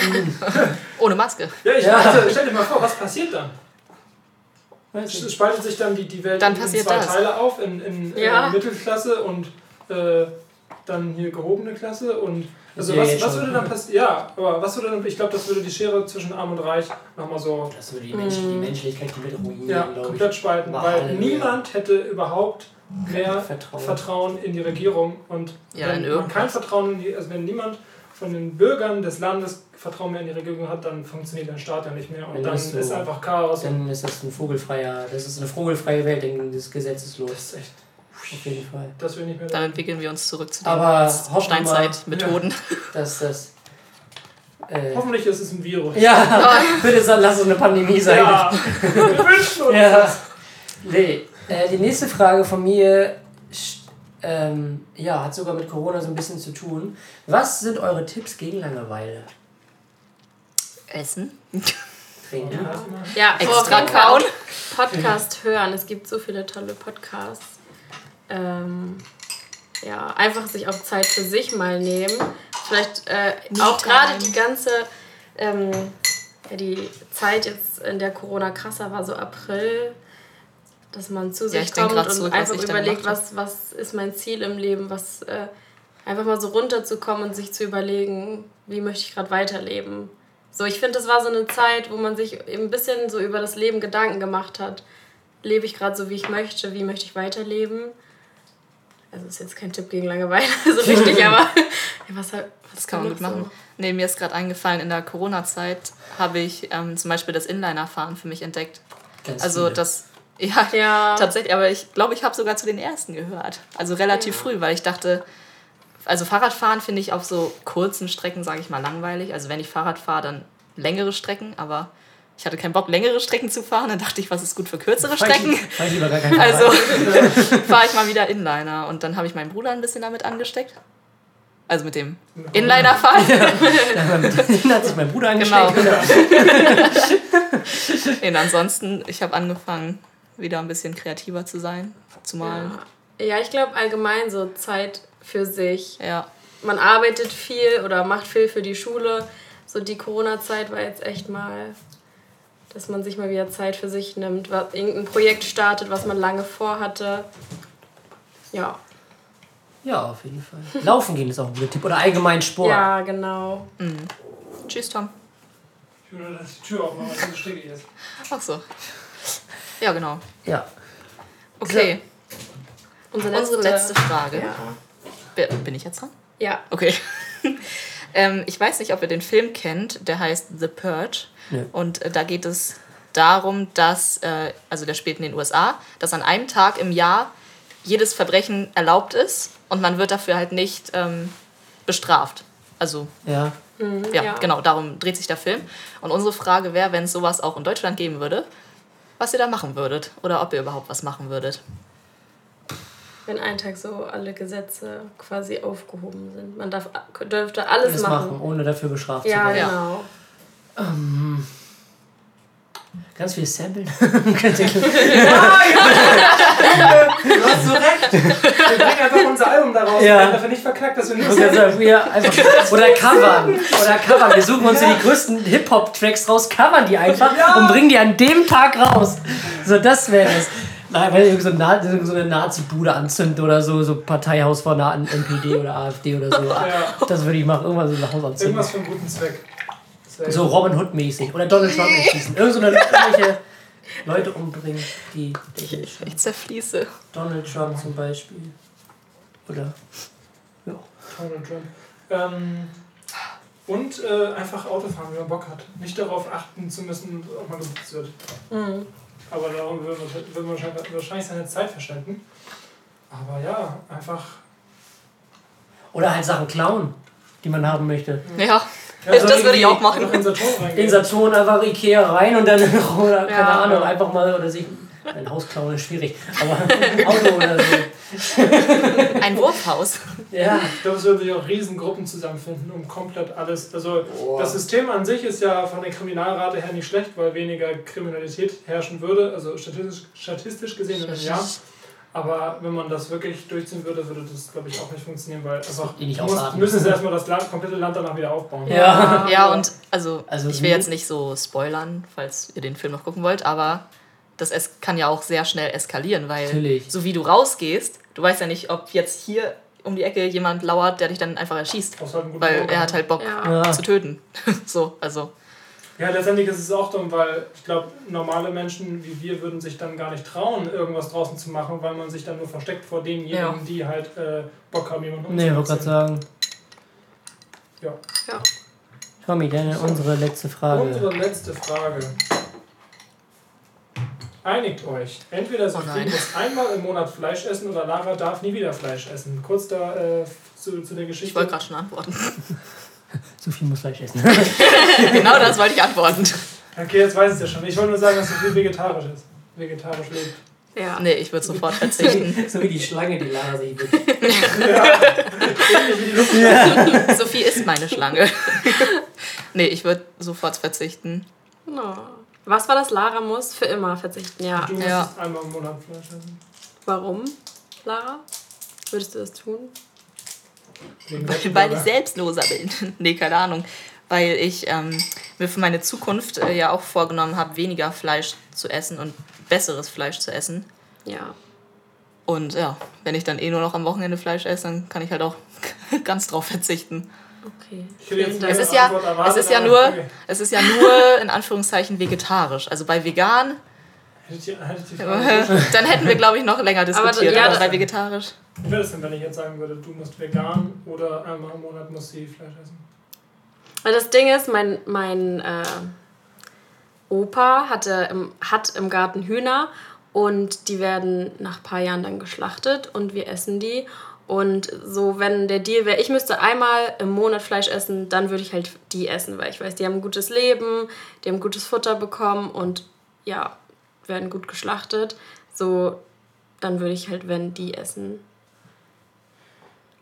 Ohne Maske. Ja, ich Ja. Also, stell dir mal vor, was passiert dann? Es spaltet sich dann die, die Welt Dann in zwei das. Teile auf, in, in Ja. äh, Mittelklasse und äh, dann hier gehobene Klasse und also ja was, was würde dann passieren? Ja, aber was würde dann, ich glaube, das würde die Schere zwischen Arm und Reich nochmal so Das würde die, Mensch, die Menschlichkeit komplett ruinieren, ja, komplett spalten, weil Halleluja. niemand hätte überhaupt mehr Vertrauen. Vertrauen in die Regierung und Ja, wenn in kein Vertrauen in die, also wenn niemand von den Bürgern des Landes Vertrauen mehr in die Regierung hat, dann funktioniert der Staat ja nicht mehr und dann so- ist einfach Chaos. Dann ist das ein vogelfreier, das ist eine vogelfreie Welt, denn das Gesetz ist los. das ist echt, Auf jeden Fall. das will nicht mehr. Dann entwickeln wir uns zurück zu den Steinzeitmethoden. dass das. Äh, Hoffentlich ist es ein Virus. ja, bitte sag, lass es eine Pandemie sein. Ja, wir wünschen uns Ja. das. Nee. Äh, die nächste Frage von mir ähm, ja, hat sogar mit Corona so ein bisschen zu tun. Was sind eure Tipps gegen Langeweile? Essen. Trinken. Ja, Extra Extra kauen. Podcast hören. Es gibt so viele tolle Podcasts. Ähm, ja, einfach sich auch Zeit für sich mal nehmen. Vielleicht äh, auch gerade die ganze ähm, ja, die Zeit jetzt, in der Corona krasser war, so April, dass man zu sich kommt und zurück, einfach überlegt, was, was ist mein Ziel im Leben, was äh, einfach mal so runterzukommen und sich zu überlegen, wie möchte ich gerade weiterleben. So, ich finde, das war so eine Zeit, wo man sich eben ein bisschen so über das Leben Gedanken gemacht hat. Lebe ich gerade so, wie ich möchte? Wie möchte ich weiterleben? Also ist jetzt kein Tipp gegen Langeweile, so richtig, aber ja, was, was Das kann man gut machen. Nee, mir ist gerade eingefallen, in der Corona-Zeit habe ich ähm, zum Beispiel das Inliner-Fahren für mich entdeckt. Ganz Also viele. das, ja, Ja. tatsächlich, aber ich glaube, ich habe sogar zu den ersten gehört. Also relativ früh, weil ich dachte, also Fahrradfahren finde ich auf so kurzen Strecken, sage ich mal, langweilig. Also wenn ich Fahrrad fahre, dann längere Strecken, aber ich hatte keinen Bock, längere Strecken zu fahren. Dann dachte ich, was ist gut für kürzere Fahr ich- Strecken? fahr ich lieber gar kein Also fahre ich mal wieder Inliner und dann habe ich meinen Bruder ein bisschen damit angesteckt. Also mit dem Inliner-Fahren. Dann hat sich mein Bruder Genau. angesteckt. Und ansonsten, ich habe angefangen, wieder ein bisschen kreativer zu sein, zu malen. Ja, ich glaube allgemein so Zeit für sich. Ja. Man arbeitet viel oder macht viel für die Schule. So die Corona-Zeit war jetzt echt mal, dass man sich mal wieder Zeit für sich nimmt, was, irgendein Projekt startet, was man lange vorhatte. Ja, Ja, auf jeden Fall. Laufen gehen ist auch ein guter Tipp. Oder allgemein Sport. ja, genau. Tschüss, Tom. Ich würde dass die Tür aufmachen, weil es so stickig ist. Ach so. Ja, genau. Ja. Okay. Unsere Unsere letzte Frage. Ja. Bin ich jetzt dran? ja. Okay. ähm, ich weiß nicht, ob ihr den Film kennt, der heißt The Purge. Nö. Und äh, da geht es darum, dass, äh, also der spielt in den USA, dass an einem Tag im Jahr jedes Verbrechen erlaubt ist und man wird dafür halt nicht ähm, bestraft. Also Ja. ja, Ja. genau, darum dreht sich der Film. Und unsere Frage wäre, wenn es sowas auch in Deutschland geben würde, was ihr da machen würdet oder ob ihr überhaupt was machen würdet. Wenn einen Tag so alle Gesetze quasi aufgehoben sind. Man darf, dürfte alles Das machen. machen, ohne dafür bestraft Ja, zu werden. genau. Ganz viel samplen. Du hast so recht. Wir bringen einfach unser Album daraus. Ja. Wir werden dafür nicht verknackt, dass wir nicht sagen wir einfach, oder covern. Oder covern. Wir suchen uns hier die größten Hip-Hop-Tracks raus, covern die einfach Ja. und bringen die an dem Tag raus. So, das wäre es. Nein, wenn irgend so, Na irgend so eine Nazi-Bude anzündet oder so, so Parteihaus von einer NPD oder AfD oder so. Ja. Das würde ich machen. Irgendwas so ein Haus anzünden. Irgendwas für einen guten Zweck. So Robin Hood-mäßig. Oder Donald Trump erschießen. Irgend so eine irgendwelche Leute umbringen, die. die Ich zerfließe. Donald Trump zum Beispiel. Oder. Ja. Donald Trump. Ähm, und äh, einfach Auto fahren, wenn man Bock hat. Nicht darauf achten zu müssen, ob man geblitzt wird. Mhm. Aber darum wird man, wird man wahrscheinlich, wahrscheinlich seine Zeit verschwenden. Aber ja, einfach. Oder halt Sachen klauen, die man haben möchte. Ja, Ja, das so würde ich auch machen. In Saturn reingehen. In Saturn einfach Ikea rein und dann, oder keine Ja. Ahnung, einfach mal, oder sich Ein Haus klauen ist schwierig. Aber ein Auto oder so. Ein Wurfhaus. Ja. Ich glaube, es würden sich auch Riesengruppen zusammenfinden, um komplett alles. Also das System an sich ist ja von der Kriminalrate her nicht schlecht, weil weniger Kriminalität herrschen würde, also statistisch, statistisch gesehen im Jahr. Aber wenn man das wirklich durchziehen würde, würde das, glaube ich, auch nicht funktionieren, weil einfach eh nicht muss, ausarten. müssen sie erstmal das Land, komplette Land danach wieder aufbauen. Ja. Ja, und also, Also ich will jetzt nicht so spoilern, falls ihr den Film noch gucken wollt, aber das es kann ja auch sehr schnell eskalieren, weil Natürlich. so wie du rausgehst, du weißt ja nicht, ob jetzt hier um die Ecke jemand lauert, der dich dann einfach erschießt. Halt Weil er hat halt Bock. Ja. zu töten. so, also. Ja, letztendlich ist es auch dumm, weil ich glaube, normale Menschen wie wir würden sich dann gar nicht trauen, irgendwas draußen zu machen, weil man sich dann nur versteckt vor denjenigen, Ja. die halt äh, Bock haben, jemanden Nee, ich wollte gerade sagen. Ja. Ja. Tommy, deine, unsere letzte Frage. Unsere letzte Frage. Einigt euch. Entweder Oh Sophie nein. muss einmal im Monat Fleisch essen oder Lara darf nie wieder Fleisch essen. Kurz da äh, zu, zu der Geschichte. Ich wollte gerade schon antworten. Viel muss Fleisch essen. genau das wollte ich antworten. Okay, jetzt weiß ich es ja schon. Ich wollte nur sagen, dass Sophie vegetarisch ist. Vegetarisch lebt. Ja. Nee, ich würde sofort verzichten. so wie die Schlange, die Lara sich wirklich. Sophie ist meine Schlange. nee, ich würde sofort verzichten. Oh. Was war das? Lara muss für immer verzichten, ja. Du musst Ja. einmal im Monat Fleisch essen. Warum, Lara? Würdest du das tun? Weil ich selbstloser bin. nee, keine Ahnung. Weil ich ähm, mir für meine Zukunft äh, ja auch vorgenommen habe, weniger Fleisch zu essen und besseres Fleisch zu essen. Ja. Und ja, wenn ich dann eh nur noch am Wochenende Fleisch esse, dann kann ich halt auch ganz drauf verzichten. Okay. Es ist ja, erwartet, es ist ja nur, okay. es ist ja nur in Anführungszeichen vegetarisch. Also bei vegan, dann hätten wir glaube ich noch länger diskutiert. ja, Aber, das- bei vegetarisch. Wie wäre das denn, wenn ich jetzt sagen würde, du musst vegan oder einmal im Monat musst du Fleisch essen? Weil das Ding ist, mein, mein äh, Opa hatte im, hat im Garten Hühner und die werden nach ein paar Jahren dann geschlachtet und wir essen die. Und so, wenn der Deal wäre, ich müsste einmal im Monat Fleisch essen, dann würde ich halt die essen, weil ich weiß, die haben ein gutes Leben, die haben gutes Futter bekommen und ja, werden gut geschlachtet. So, dann würde ich halt, wenn die essen.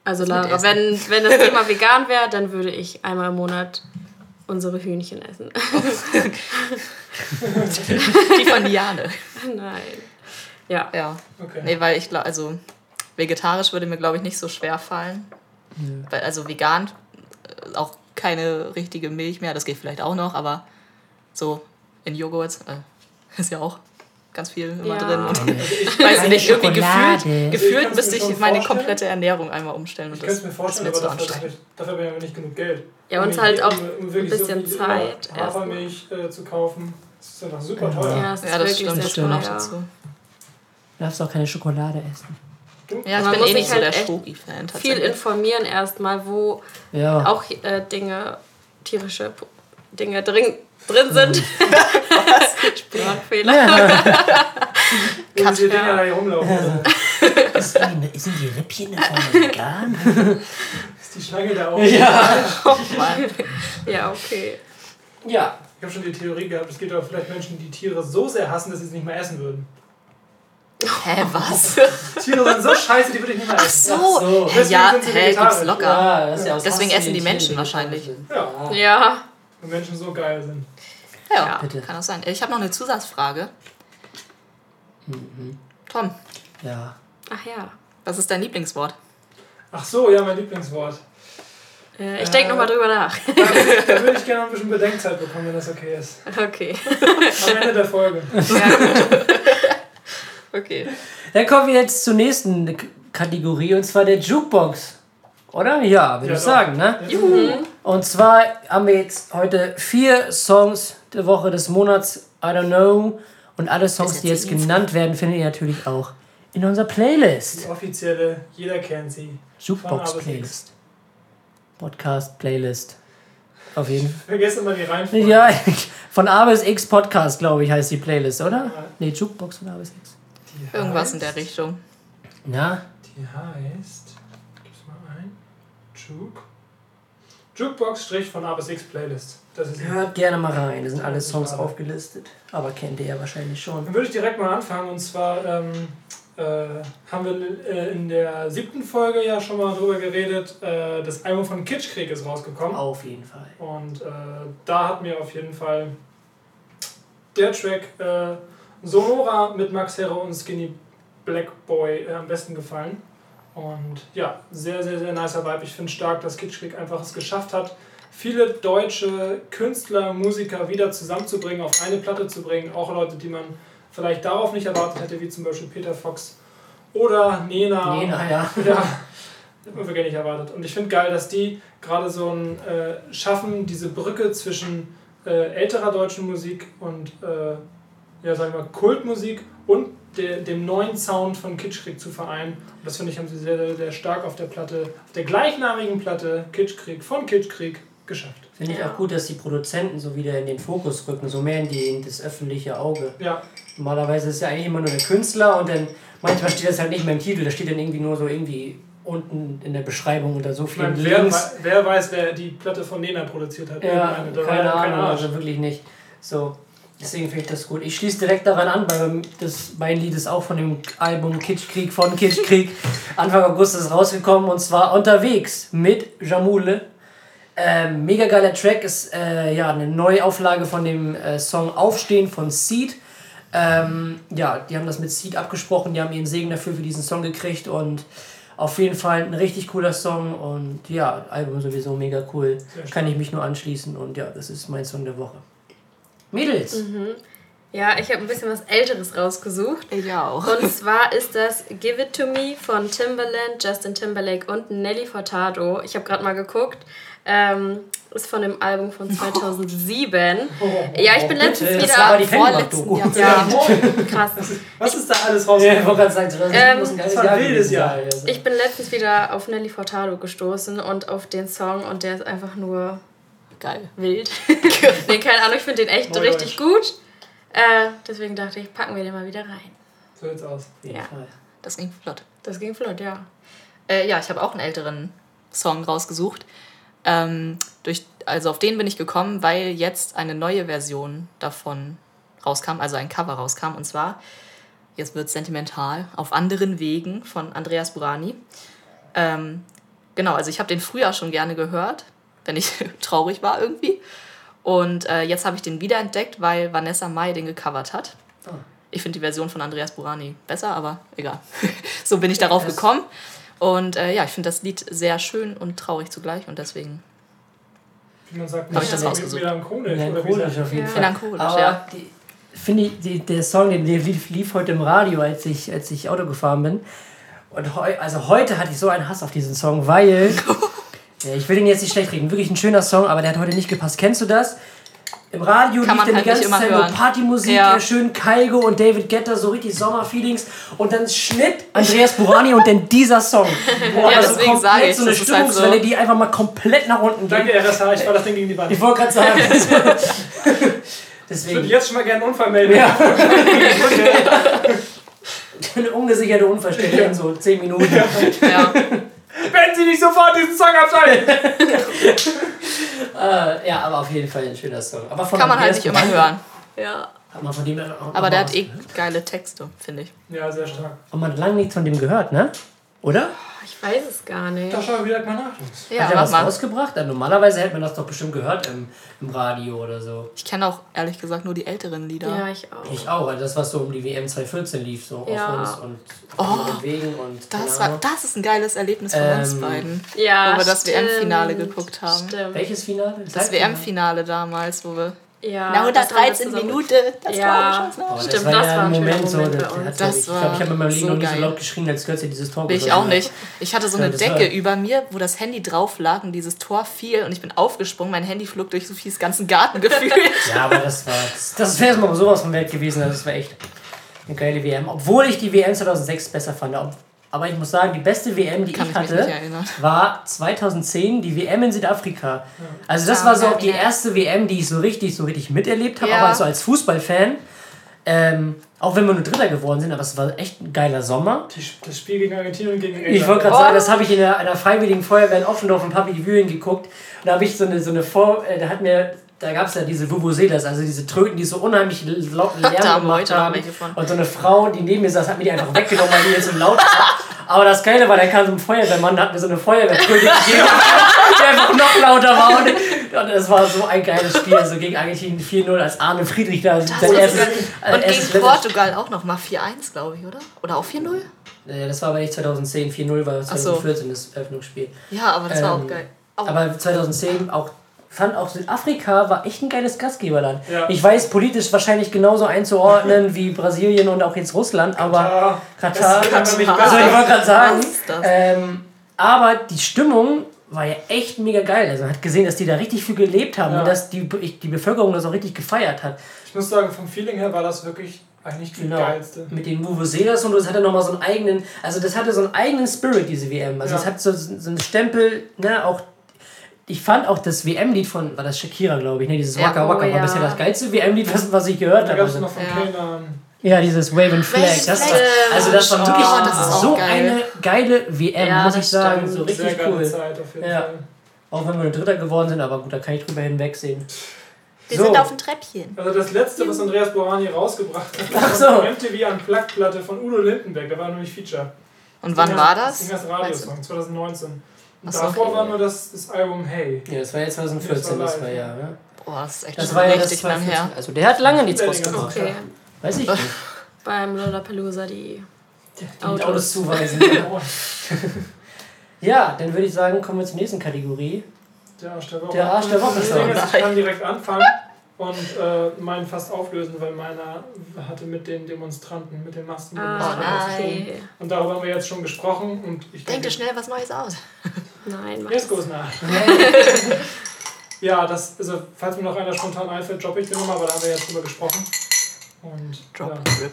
Also Lara, Essen. wenn, wenn das Thema vegan wäre, dann würde ich einmal im Monat unsere Hühnchen essen. Die von Liane. Nein. Ja. Ja. Okay. Nee, weil ich glaube, also vegetarisch würde mir glaube ich nicht so schwer fallen. Weil, also vegan äh, auch keine richtige Milch mehr, das geht vielleicht auch noch, aber so in Joghurt äh, ist ja auch ganz viel immer Ja. drin. Und Also ich weiß nicht, irgendwie gefühlt, Ich gefühlt müsste ich meine vorstellen. komplette Ernährung einmal umstellen Ich und könnte das es mir ist vorstellen, mir aber zu dafür, dafür, dafür habe ich aber nicht genug Geld. Ja, uns Um halt auch um ein wirklich bisschen viel Zeit Hafermilch äh, zu kaufen. Das ist einfach super teuer. Ja, es ist Ja, das wirklich stimmt, sehr das stimmt auch dazu. Du darfst auch keine Schokolade essen. Ja, ich Man bin muss eh sich nicht so halt der echt Schoki-Fan Viel informieren erstmal, wo Ja. auch äh, Dinge, tierische Dinge drin, drin sind. Sprachfehler. Wie diese Dinger Ja. da hier rumlaufen. Ist die, sind die Rippchen davon vegan? ist die Schlange da auch. Ja. Ja, okay. Ja. Ich habe schon die Theorie gehabt, es gibt aber vielleicht Menschen, die Tiere so sehr hassen, dass sie es nicht mehr essen würden. Hä, was? Tiere sind so scheiße, die würde ich nicht mehr essen. so. so. Hä, Deswegen ja, hä, gibt's locker. Ja, ja Deswegen essen die Menschen Tiere, wahrscheinlich. Ja. Ja. Wenn Menschen so geil sind. Ja, Ja. Bitte. kann auch sein. Ich habe noch eine Zusatzfrage. Tom, Ja. Ach ja. was ist dein Lieblingswort? Ach so, ja, mein Lieblingswort. Äh, ich denke nochmal drüber nach. Da, da würde ich gerne noch ein bisschen Bedenkzeit bekommen, wenn das okay ist. Okay. Am Ende der Folge. Okay. Dann kommen wir jetzt zur nächsten Kategorie und zwar der Jukebox. Oder? Ja, würde Ja, ich doch. sagen, ne? Juhu. Und zwar haben wir jetzt heute vier Songs der Woche des Monats, I don't know. Und alle Songs, die jetzt genannt werden, findet ihr natürlich auch in unserer Playlist. Die offizielle, jeder kennt sie. Jukebox-Playlist. Podcast-Playlist. Auf jeden Fall. Vergesst immer die Reihenfolge. Ja, von A bis X Podcast, glaube ich, heißt die Playlist, oder? Nee, Jukebox von A bis X. Die Irgendwas in heißt- der Richtung. Ja, Die heißt. Gib's mal ein. Juke. Jukebox Strich von A bis X Playlist. Hört gerne mal rein, da sind alle Songs aufgelistet. Aber kennt ihr ja wahrscheinlich schon. Dann würde ich direkt mal anfangen und zwar ähm, äh, haben wir äh, in der siebten Folge ja schon mal drüber geredet. Äh, das Album von Kitschkrieg ist rausgekommen. Auf jeden Fall. Und äh, da hat mir auf jeden Fall der Track äh, Sonora mit Max Herre und Skinny Black Boy äh, am besten gefallen. Und ja, sehr, sehr, sehr nicer Vibe. Ich finde stark, dass Kitschkrieg einfach es geschafft hat, viele deutsche Künstler, Musiker wieder zusammenzubringen, auf eine Platte zu bringen. Auch Leute, die man vielleicht darauf nicht erwartet hätte, wie zum Beispiel Peter Fox oder Nena. Nena, ja. Ja, hätte man wirklich nicht erwartet. Und ich finde geil, dass die gerade so ein äh, schaffen, diese Brücke zwischen äh, älterer deutschen Musik und äh, ja, sagen wir Kultmusik und der, dem neuen Sound von Kitschkrieg zu vereinen. Und das finde ich, haben sie sehr, sehr, sehr stark auf der Platte, auf der gleichnamigen Platte Kitschkrieg von Kitschkrieg geschafft. Finde ich auch gut, dass die Produzenten so wieder in den Fokus rücken, so mehr in, die, in das öffentliche Auge. Ja, Normalerweise ist es ja eigentlich immer nur der Künstler und dann manchmal steht das halt nicht mehr im Titel, da steht dann irgendwie nur so irgendwie unten in der Beschreibung unter so vielen meine, wer, Links. wer weiß, wer die Platte von Nena produziert hat? Ja, keine ja kein Ahnung, also wirklich nicht. So, deswegen finde ich das gut. Ich schließe direkt daran an, weil das, mein Lied ist auch von dem Album Kitschkrieg von Kitschkrieg. Anfang August ist rausgekommen und zwar unterwegs mit Jamule. Ähm, mega geiler Track ist äh, ja eine Neuauflage von dem äh, Song Aufstehen von Seed. Ähm, ja, die haben das mit Seed abgesprochen, die haben ihren Segen dafür für diesen Song gekriegt und auf jeden Fall ein richtig cooler Song und ja, Album sowieso mega cool. Kann ich mich nur anschließen und ja, das ist mein Song der Woche. Mädels! Ja, ich habe ein bisschen was Älteres rausgesucht. Ich auch. Und zwar ist das Give It To Me von Timbaland, Justin Timberlake und Nelly Furtado. Ich habe gerade mal geguckt. Ähm, ist von dem Album von 2007. Ja, ich bin letztens bitte, wieder... das war die vorletzten. Jahr. ja, krass. Was ist da alles rausgekommen? Ähm, das war ein wildes Jahr. also. Ich bin letztens wieder auf Nelly Furtado gestoßen und auf den Song und der ist einfach nur Geil. wild. nee, keine Ahnung, ich finde den echt Neu richtig gut. Äh, deswegen dachte ich, packen wir den mal wieder rein. So sieht's aus. Ja. Fall. Das ging flott. Das ging flott, ja. Äh, ja, ich habe auch einen älteren Song rausgesucht. Ähm, durch, also auf den bin ich gekommen, weil jetzt eine neue Version davon rauskam, also ein Cover rauskam. Und zwar, jetzt wird sentimental, auf anderen Wegen von Andreas Burani. Ähm, genau, also ich habe den früher schon gerne gehört, wenn ich traurig war irgendwie. Und äh, jetzt habe ich den wiederentdeckt, weil Vanessa Mai den gecovert hat. Ah. Ich finde die Version von Andreas Burani besser, aber egal. so bin ich darauf gekommen. Und äh, ja, ich finde das Lied sehr schön und traurig zugleich und deswegen Wie man sagt, ich das rausgesucht. melancholisch. Melancholisch auf jeden Ja. Fall. Melancholisch, Aber ja. finde ich, die, der Song, der lief, lief heute im Radio, als ich, als ich Auto gefahren bin. Und heu, also heute hatte ich so einen Hass auf diesen Song, weil. ich will den jetzt nicht schlecht reden. Wirklich ein schöner Song, aber der hat heute nicht gepasst. Kennst du das? Im Radio Kann lief dann halt die ganze Zeit nur. Partymusik, Ja. ja. schön Kaigo und David Guetta, so richtig Sommerfeelings. Und dann Schnitt Andreas Burani und dann dieser Song. Boah, Ja, das ist deswegen komplett sage ich, so eine ist halt so- Stimmungswelle, die einfach mal komplett nach unten geht. Danke, RSH, ich war das Ding gegen die Wand. Ich wollte gerade sagen. Ich würde Deswegen. jetzt schon mal gerne einen Unfall melden. Ja. Eine ungesicherte Unfallstelle in so 10 Minuten. ja, Wenn Sie nicht sofort diesen Song abschalten! Äh, ja, aber auf jeden Fall ein schöner Song. Aber von kann man halt nicht immer hören. Ja. Hat man von dem auch Aber der hat eh geile Texte, finde ich. Ja, sehr stark. Hat man lange nichts von dem gehört, ne? Oder? Ich weiß es gar nicht. Da schau ich wieder mal nach. Ja, hat er was mal. rausgebracht? Ja, normalerweise hätte man das doch bestimmt gehört im, im Radio oder so. Ich kenne auch ehrlich gesagt nur die älteren Lieder. Ja, ich auch. Ich auch, weil das, was so um die WM 2014 lief, so Ja. auf uns und Oh, auf unseren Wegen und. Das, war, das ist ein geiles Erlebnis von uns Ähm, beiden. Ja, Wo wir das. WM-Finale geguckt haben. Stimmt. Welches Finale? Das WM-Finale damals, wo wir Ja, nach das haben wir 113 zusammen- Minute das Ja. Tor geschossen haben. das Stimmt, war das ja war ein Moment so. Moment bei uns. Das ich ich glaube, ich habe in meinem Leben so noch nie so laut geschrien, als Götze dieses Tor Ich geschossen auch hat. nicht. Ich hatte so Ja, eine das Decke war- über mir, wo das Handy drauf lag und dieses Tor fiel und ich bin aufgesprungen. Mein Handy flog durch Sophies ganzen Garten gefühlt. Ja, aber das war. Das, das wäre mal sowas von wert gewesen. Also das war echt eine geile WM. Obwohl ich die WM 2006 besser fand. Aber ich muss sagen, die beste WM, die Kann ich hatte, war 2010 die WM in Südafrika. Also das war so auch die erste WM, die ich so richtig, so richtig miterlebt habe, Ja. als, so als Fußballfan. Ähm, auch wenn wir nur Dritter geworden sind, aber es war echt ein geiler Sommer. Das Spiel gegen Argentinien und gegen England. Ich wollte gerade sagen, das habe ich in einer, einer freiwilligen Feuerwehr in Offendorf und Public Viewing geguckt. Und da habe ich so eine, so eine Vor... Äh, da hat mir... Da gab es ja diese Vuvuzelas, also diese Tröten, die so unheimlich laut Da Lärm gemacht haben. Und so eine Frau, die neben mir saß, hat mir die einfach weggenommen, weil die jetzt so laut war. Aber das Geile war, da kam so ein Feuerwehrmann, da hat mir so eine Feuerwehrtröte gegeben, die einfach noch lauter war. Und, es war so ein geiles Spiel, so gegen Argentinien 4-0, als Arne Friedrich da sein ist erstes, geil. äh, Und erstes gegen Portugal auch noch mal 4-1, glaube ich, oder? Oder auch 4-0? Äh, Das war aber nicht 2010, 4-0 war Ach so. 2014 das Eröffnungsspiel. Ja, aber das war Ähm, auch geil. Auch Aber 2010 auch fand auch Südafrika war echt ein geiles Gastgeberland. Ja. Ich weiß politisch wahrscheinlich genauso einzuordnen wie Brasilien und auch jetzt Russland, aber Ja, Katar. das kann man nicht Katar. Also ich wollte gerade sagen, ähm, aber die Stimmung war ja echt mega geil. Also man hat gesehen, dass die da richtig viel gelebt haben Ja. und dass die, die Bevölkerung das auch richtig gefeiert hat. Ich muss sagen, vom Feeling her war das wirklich eigentlich die Genau. geilste. Mit den Vuvuzelas und das hatte nochmal so einen eigenen, also das hatte so einen eigenen Spirit, diese WM. Also Ja. es hat so, so einen Stempel, ne, auch ich fand auch das WM-Lied von, war das Shakira, glaube ich, ne, dieses Waka Waka oh war ja. bisher das geilste WM-Lied, was, was ich gehört Da habe. gab es Also, noch von Ja. Dieses Waving Flag. Waving Das Flag. war, also das war wirklich Oh, das ist so geil. eine geile WM, Ja, muss ich das sagen. stimmt. So richtig Sehr cool. Zeit auf jeden Ja. Fall. Auch wenn wir nur Dritter geworden sind, aber gut, da kann ich drüber hinwegsehen. Wir So. sind auf dem Treppchen. Also das letzte, was Andreas Borani rausgebracht hat, war so. MTV Unplugged-Platte von Udo Lindenberg. Da war nämlich Feature. Und wann war das? Das ging als Radiosong, 2019. Und Ach davor okay. war nur das, das Album Hey. Ja, das war ja 2014, das Das war ja. Ne? Boah, das ist echt Das schon war ja richtig lang 2014. her. Also der hat lange nichts rausgebracht. Okay. Weiß ich nicht. Beim Lollapalooza die Die Autos. Autos zuweisen. ja, dann würde ich sagen, kommen wir zur nächsten Kategorie. Der Arsch der Woche. Der Arsch der Woche Das schon. Ding ist, ich kann direkt anfangen und äh, meinen fast auflösen, weil meiner hatte mit den Demonstranten, mit den Ah, Maskendemonstranten zu tun. Und darüber haben wir jetzt schon gesprochen und ich Denk denke, dir schnell was Neues aus. Nein, mach jetzt goes nach. Ja, das, also falls mir noch einer spontan einfällt, droppe ich den nochmal, aber da haben wir jetzt drüber gesprochen. Und Drop ja. the Rip.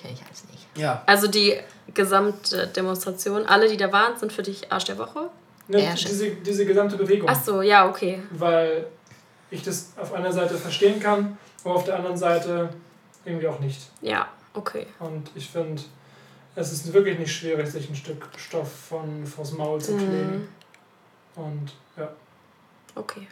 Kenn ich alles nicht. Ja. Also die gesamte Demonstration, alle, die da waren, sind für dich Arsch der Woche? Ne, diese, diese gesamte Bewegung. Ach so, ja, okay. Weil ich das auf einer Seite verstehen kann, aber auf der anderen Seite irgendwie auch nicht. Ja, okay. Und ich finde, es ist wirklich nicht schwierig, sich ein Stück Stoff von vors Maul zu kleben. Mhm. Und ja, Okay.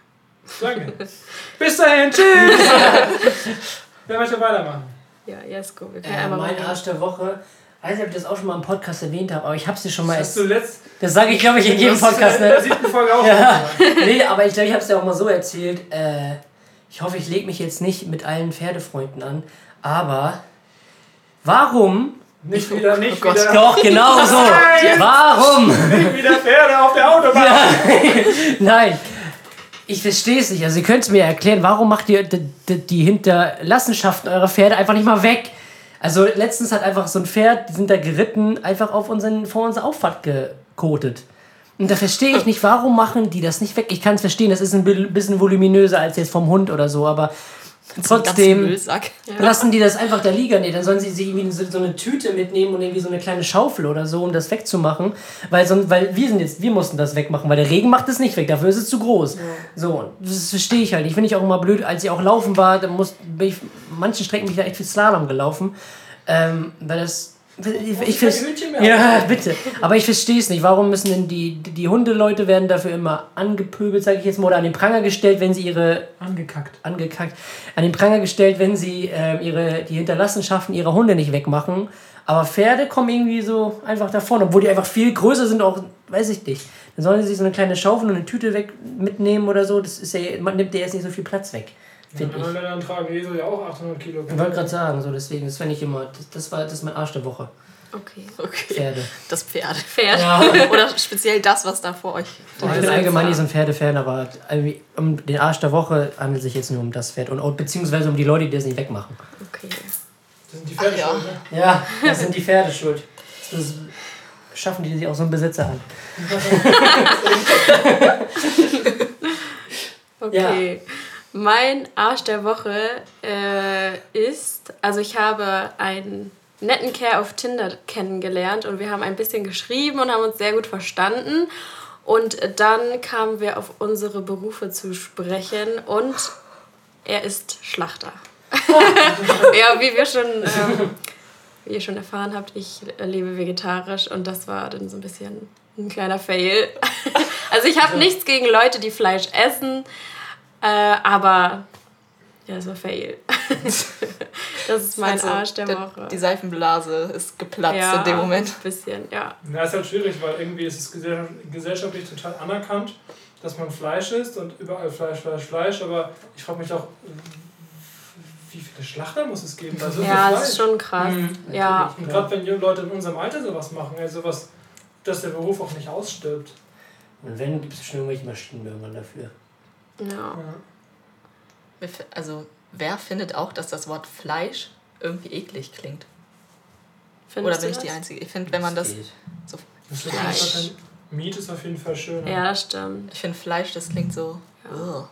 danke. Bis dahin, tschüss! Wer möchte weitermachen? Ja, Jesko, wir können Äh, mein. Arsch der Woche. Ich weiß nicht, ob ich das auch schon mal im Podcast erwähnt habe, aber ich habe es dir schon mal. Das letzt, Das sage ich, glaube ich, in jedem Podcast. Ne? Folge auch Ja. Nee, aber ich glaube, ich habe es dir auch mal so erzählt. Äh, ich hoffe, ich lege mich jetzt nicht mit allen Pferdefreunden an, aber warum? Nicht wieder, nicht Oh Gott. wieder, Doch, genau so. Warum? nicht wieder Pferde auf der Autobahn. Nein. Ich verstehe es nicht. Also, ihr könnt es mir erklären, warum macht ihr die Hinterlassenschaften eurer Pferde einfach nicht mal weg? Also, letztens hat einfach so ein Pferd, die sind da geritten, einfach auf unseren, vor unserer Auffahrt gekotet. Und da verstehe ich nicht, warum machen die das nicht weg? Ich kann es verstehen, das ist ein bi- bisschen voluminöser als jetzt vom Hund oder so, aber trotzdem lassen die das einfach da liegen. Nee, dann sollen sie sich irgendwie so, so eine Tüte mitnehmen und irgendwie so eine kleine Schaufel oder so, um das wegzumachen. Weil, sonst, weil wir sind jetzt, wir mussten das wegmachen, weil der Regen macht es nicht weg, dafür ist es zu groß. So, das verstehe ich halt. Ich finde ich auch immer blöd, als ich auch laufen war, da muss, bin ich manchen Strecken bin ich da echt viel Slalom gelaufen. Ähm, weil das. Ich, ich, ja, bitte. Aber ich verstehe es nicht. Warum müssen denn die, die, Hundeleute werden dafür immer angepöbelt, sage ich jetzt mal, oder an den Pranger gestellt, wenn sie ihre Angekackt. angekackt, an den Pranger gestellt, wenn sie ähm, ihre, die Hinterlassenschaften ihrer Hunde nicht wegmachen. Aber Pferde kommen irgendwie so einfach davon, obwohl die einfach viel größer sind, auch, weiß ich nicht. Dann sollen sie sich so eine kleine Schaufel und eine Tüte weg mitnehmen oder so. Das ist ja, man nimmt ja jetzt nicht so viel Platz weg, In finde ich. anderen Ländern tragen Esel ja auch 800 Kilo. Ich wollte gerade sagen, so deswegen, das fände ich immer, das, das war das ist mein Arsch der Woche. Okay. Okay. Pferde. Das Pferd. Pferd. Ja, Oder speziell das, was da vor euch ich bin allgemein nicht so ein Pferdefan, aber um den Arsch der Woche handelt es sich jetzt nur um das Pferd und beziehungsweise um die Leute, die das nicht wegmachen. Okay. Das sind die Pferde Ach ja. schuld, ne? Ja, das sind die Pferde schuld. Das schaffen die sich auch so einen Besitzer an. Okay. Mein Arsch der Woche äh, ist, also ich habe einen netten Kerl auf Tinder kennengelernt und wir haben ein bisschen geschrieben und haben uns sehr gut verstanden. Und dann kamen wir auf unsere Berufe zu sprechen und er ist Schlachter. ja, wie wir schon, ähm, wie ihr schon erfahren habt, ich lebe vegetarisch und das war dann so ein bisschen ein kleiner Fail. also ich habe nichts gegen Leute, die Fleisch essen, äh, aber ja, es war Fail. das ist mein Also, Arsch der, der- Woche. Die Seifenblase ist geplatzt ja, in dem Moment. Ein bisschen, ja. Ja, ist halt schwierig, weil irgendwie ist es gesell- gesellschaftlich total anerkannt, dass man Fleisch isst und überall Fleisch, Fleisch, Fleisch. Aber ich frage mich auch, wie viele Schlachter muss es geben? bei so viel Ja, Fleisch? das ist schon krass. Mhm, ja, Und gerade wenn junge Leute in unserem Alter sowas machen, also sowas, dass der Beruf auch nicht ausstirbt. Und wenn, gibt es schon irgendwelche Maschinen irgendwann dafür. Ja. Ja. Also, wer findet auch, dass das Wort Fleisch irgendwie eklig klingt? Findest Oder bin du ich die? Einzige? Ich finde, wenn man das. So, Das ist Fleisch. auf jeden Fall kein- Meat ist auf jeden Fall schön. Ja, das stimmt. ich finde Fleisch, das klingt so. Ugh.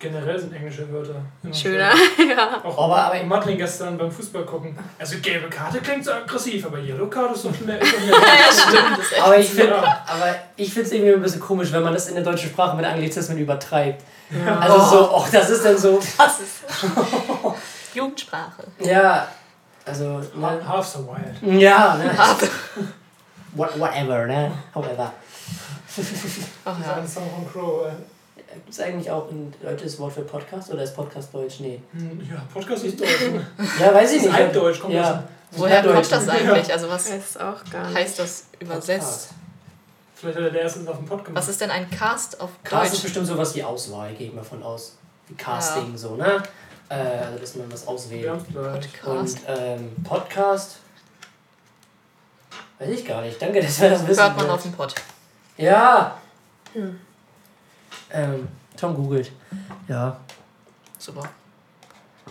Generell sind englische Wörter immer Schöner, ja. Auch Aber- aber- Martin gestern beim Fußball gucken. Also gelbe Karte klingt so aggressiv, aber Yellow Card ist doch. Ist doch mehr Ja, stimmt. Aber ich finde Ja. aber ich finde es irgendwie ein bisschen komisch, wenn man das in der deutschen Sprache mit Anglizismen übertreibt. Ja. Also so, oh, das ist dann so, Das ist Jugendsprache. ja, also, ne? Half so wild. Ja, ne? What, whatever, ne? However. Ach Das ist ja. ein Song von Crow. Gibt es eigentlich auch ein deutsches Wort für Podcast oder ist Podcast Deutsch? Nee. Hm, Ja, Podcast ist Deutsch. Ja, weiß ich ist nicht. Altdeutsch, kommt ja. das? Woher kommt das eigentlich? Also, was Weiß auch gar nicht. heißt das übersetzt? Vielleicht hat er der erste auf dem Pod gemacht. Was ist denn ein Cast auf Cast ist Deutsch? bestimmt sowas wie Auswahl, gehe ich mal von aus. Wie Casting, so, ne? Äh, also, dass man was auswählt. gleich. Und Podcast. ähm, Podcast. Weiß ich gar nicht. Danke, dass wir das wissen. Hört man wird. auf dem Pod. Ja. Hm. Ähm, Tom googelt. Ja. Super.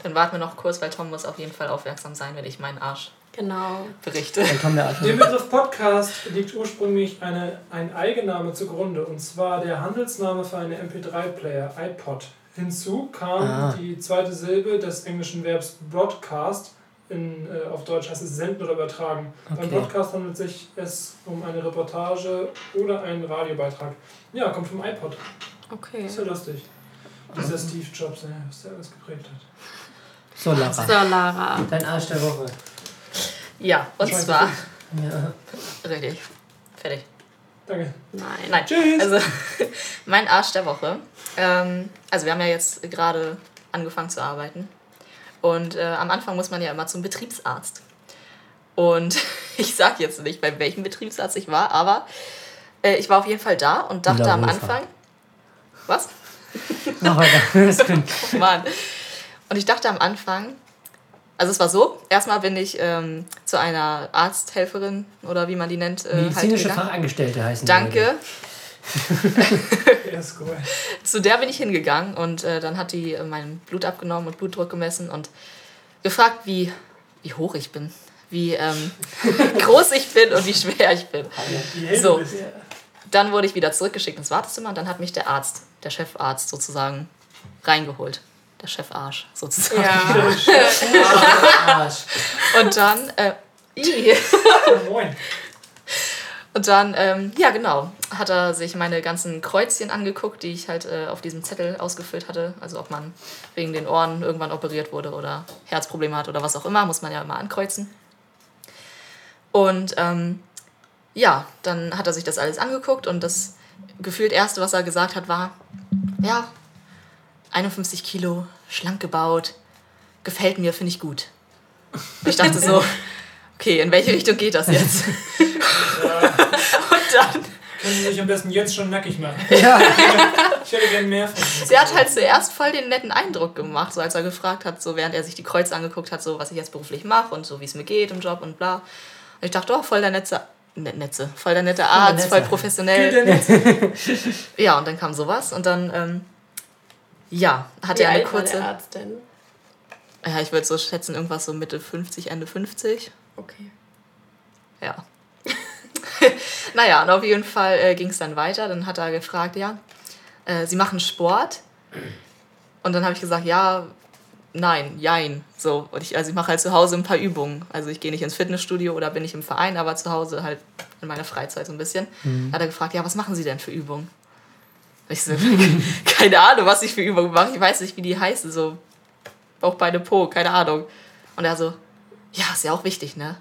Dann warten wir noch kurz, weil Tom muss auf jeden Fall aufmerksam sein, wenn ich meinen Arsch Genau. berichte. Dann Tom der Dem Arsch. Begriff Podcast liegt ursprünglich eine, ein Eigenname zugrunde, und zwar der Handelsname für einen MP3-Player, iPod. Hinzu kam Ah. die zweite Silbe des englischen Verbs Broadcast. In, äh, auf Deutsch heißt es senden oder übertragen. Beim Okay. Broadcast handelt sich es um eine Reportage oder einen Radiobeitrag. Ja, kommt vom iPod. Okay. Ist ja lustig. Dieser Steve Jobs, ja, was der alles geprägt hat. So, Lara. So, Lara. Dein Arsch der Woche. Ja, und zwar. Ja. Richtig. Fertig. Danke. Nein. Nein. Tschüss. Also, mein Arsch der Woche. Ähm, also, wir haben ja jetzt gerade angefangen zu arbeiten. Und äh, am Anfang muss man ja immer zum Betriebsarzt. Und ich sage jetzt nicht, bei welchem Betriebsarzt ich war, aber äh, ich war auf jeden Fall da und dachte am. Anfang. Was? Können- Oh Mann. Und ich dachte am Anfang, also es war so, erstmal bin ich ähm, zu einer Arzthelferin oder wie man die nennt, äh, halt Medizinische gegangen. Fachangestellte heißen die. Danke. Ist cool. Zu der bin ich hingegangen und äh, dann hat die äh, mein Blut abgenommen und Blutdruck gemessen und gefragt, wie, wie hoch ich bin, wie ähm, groß ich bin und wie schwer ich bin. So. Dann wurde ich wieder zurückgeschickt ins Wartezimmer und dann hat mich der Arzt, der Chefarzt sozusagen, reingeholt. Der Chefarsch sozusagen. Ja. Arsch. Und dann, äh, moin. Und dann, ähm, ja genau, hat er sich meine ganzen Kreuzchen angeguckt, die ich halt äh, auf diesem Zettel ausgefüllt hatte. Also ob man wegen den Ohren irgendwann operiert wurde oder Herzprobleme hat oder was auch immer, muss man ja immer ankreuzen. Und ähm, ja, dann hat er sich das alles angeguckt und das gefühlt erste, was er gesagt hat, war, ja, 51 Kilo, schlank gebaut, gefällt mir, finde ich gut. Und ich dachte so, okay, in welche Richtung geht das jetzt? Und dann, Können Sie sich am besten jetzt schon nackig machen. Ja. Ich hätte gern mehr von Ihnen. der hat halt zuerst voll den netten Eindruck gemacht, so als er gefragt hat, so während er sich die Kreuze angeguckt hat, so was ich jetzt beruflich mache und so wie es mir geht im Job und bla. Und ich dachte, oh, voll der nette, net, Netze, voll der nette Arzt, voll professionell. Ja, und dann kam sowas und dann, ähm, ja, hat Wie er eine alt war der kurze, Arzt denn? ja, ich würde so schätzen, irgendwas so Mitte 50, Ende 50. Okay. Ja. naja, und auf jeden Fall äh, ging es dann weiter. Dann hat er gefragt, ja, äh, Sie machen Sport? Und dann habe ich gesagt, ja, nein, jein. So, und ich, also ich mache halt zu Hause ein paar Übungen. Also ich gehe nicht ins Fitnessstudio oder bin ich im Verein, aber zu Hause halt in meiner Freizeit so ein bisschen. Mhm. Hat er gefragt, ja, was machen Sie denn für Übungen? Und Ich so, keine Ahnung, was ich für Übungen mache. Ich weiß nicht, wie die heißen. So Bauchbeine, Po, keine Ahnung. Und er so, ja, ist ja auch wichtig, ne?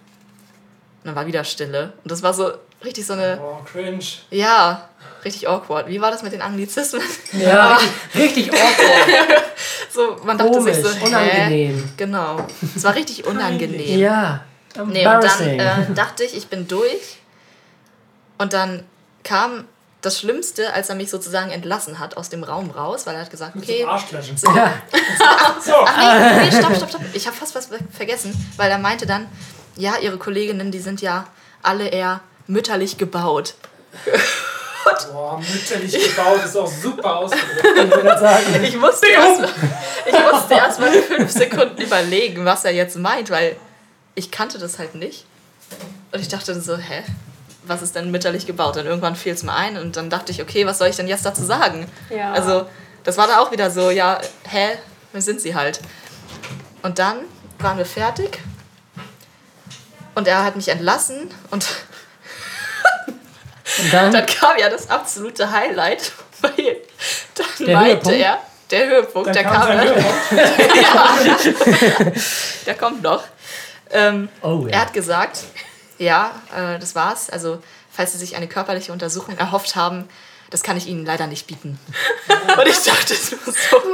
Und dann war wieder Stille. Und das war so richtig so eine, Oh, cringe. ja, richtig awkward. Wie war das mit den Anglizismen? Ja, richtig, richtig awkward. So, man dachte sich Komisch, so, hä? unangenehm. Genau. Es war richtig unangenehm. Ja, Nee, und dann äh, dachte ich, ich bin durch. Und dann kam das Schlimmste, als er mich sozusagen entlassen hat aus dem Raum raus, weil er hat gesagt, okay. Arschklatschen. ja. So. Ach nee, nee, stopp, stopp, stopp. Ich habe fast was vergessen, weil er meinte dann, ja, ihre Kolleginnen, die sind ja alle eher mütterlich gebaut. Boah, mütterlich gebaut, ist auch super ausgedrückt. Ich würde grad sagen, Ich musste erstmal musste erst mal fünf Sekunden überlegen, was er jetzt meint, weil ich kannte das halt nicht. Und ich dachte so, hä? Was ist denn mütterlich gebaut? Und irgendwann fiel es mir ein und dann dachte ich, okay, was soll ich denn jetzt dazu sagen? Ja. Also, das war da auch wieder so, ja, hä? Wer sind sie halt? Und dann waren wir fertig und er hat mich entlassen und und dann, dann kam ja das absolute Highlight, weil dann Der meinte Höhepunkt? er, der Höhepunkt, Dann der kam kam, dann, Höhepunkt. der kommt noch. Ähm, oh Er ja. hat gesagt, ja, äh, das war's. Also, falls Sie sich eine körperliche Untersuchung erhofft haben, das kann ich Ihnen leider nicht bieten. Und ich dachte so,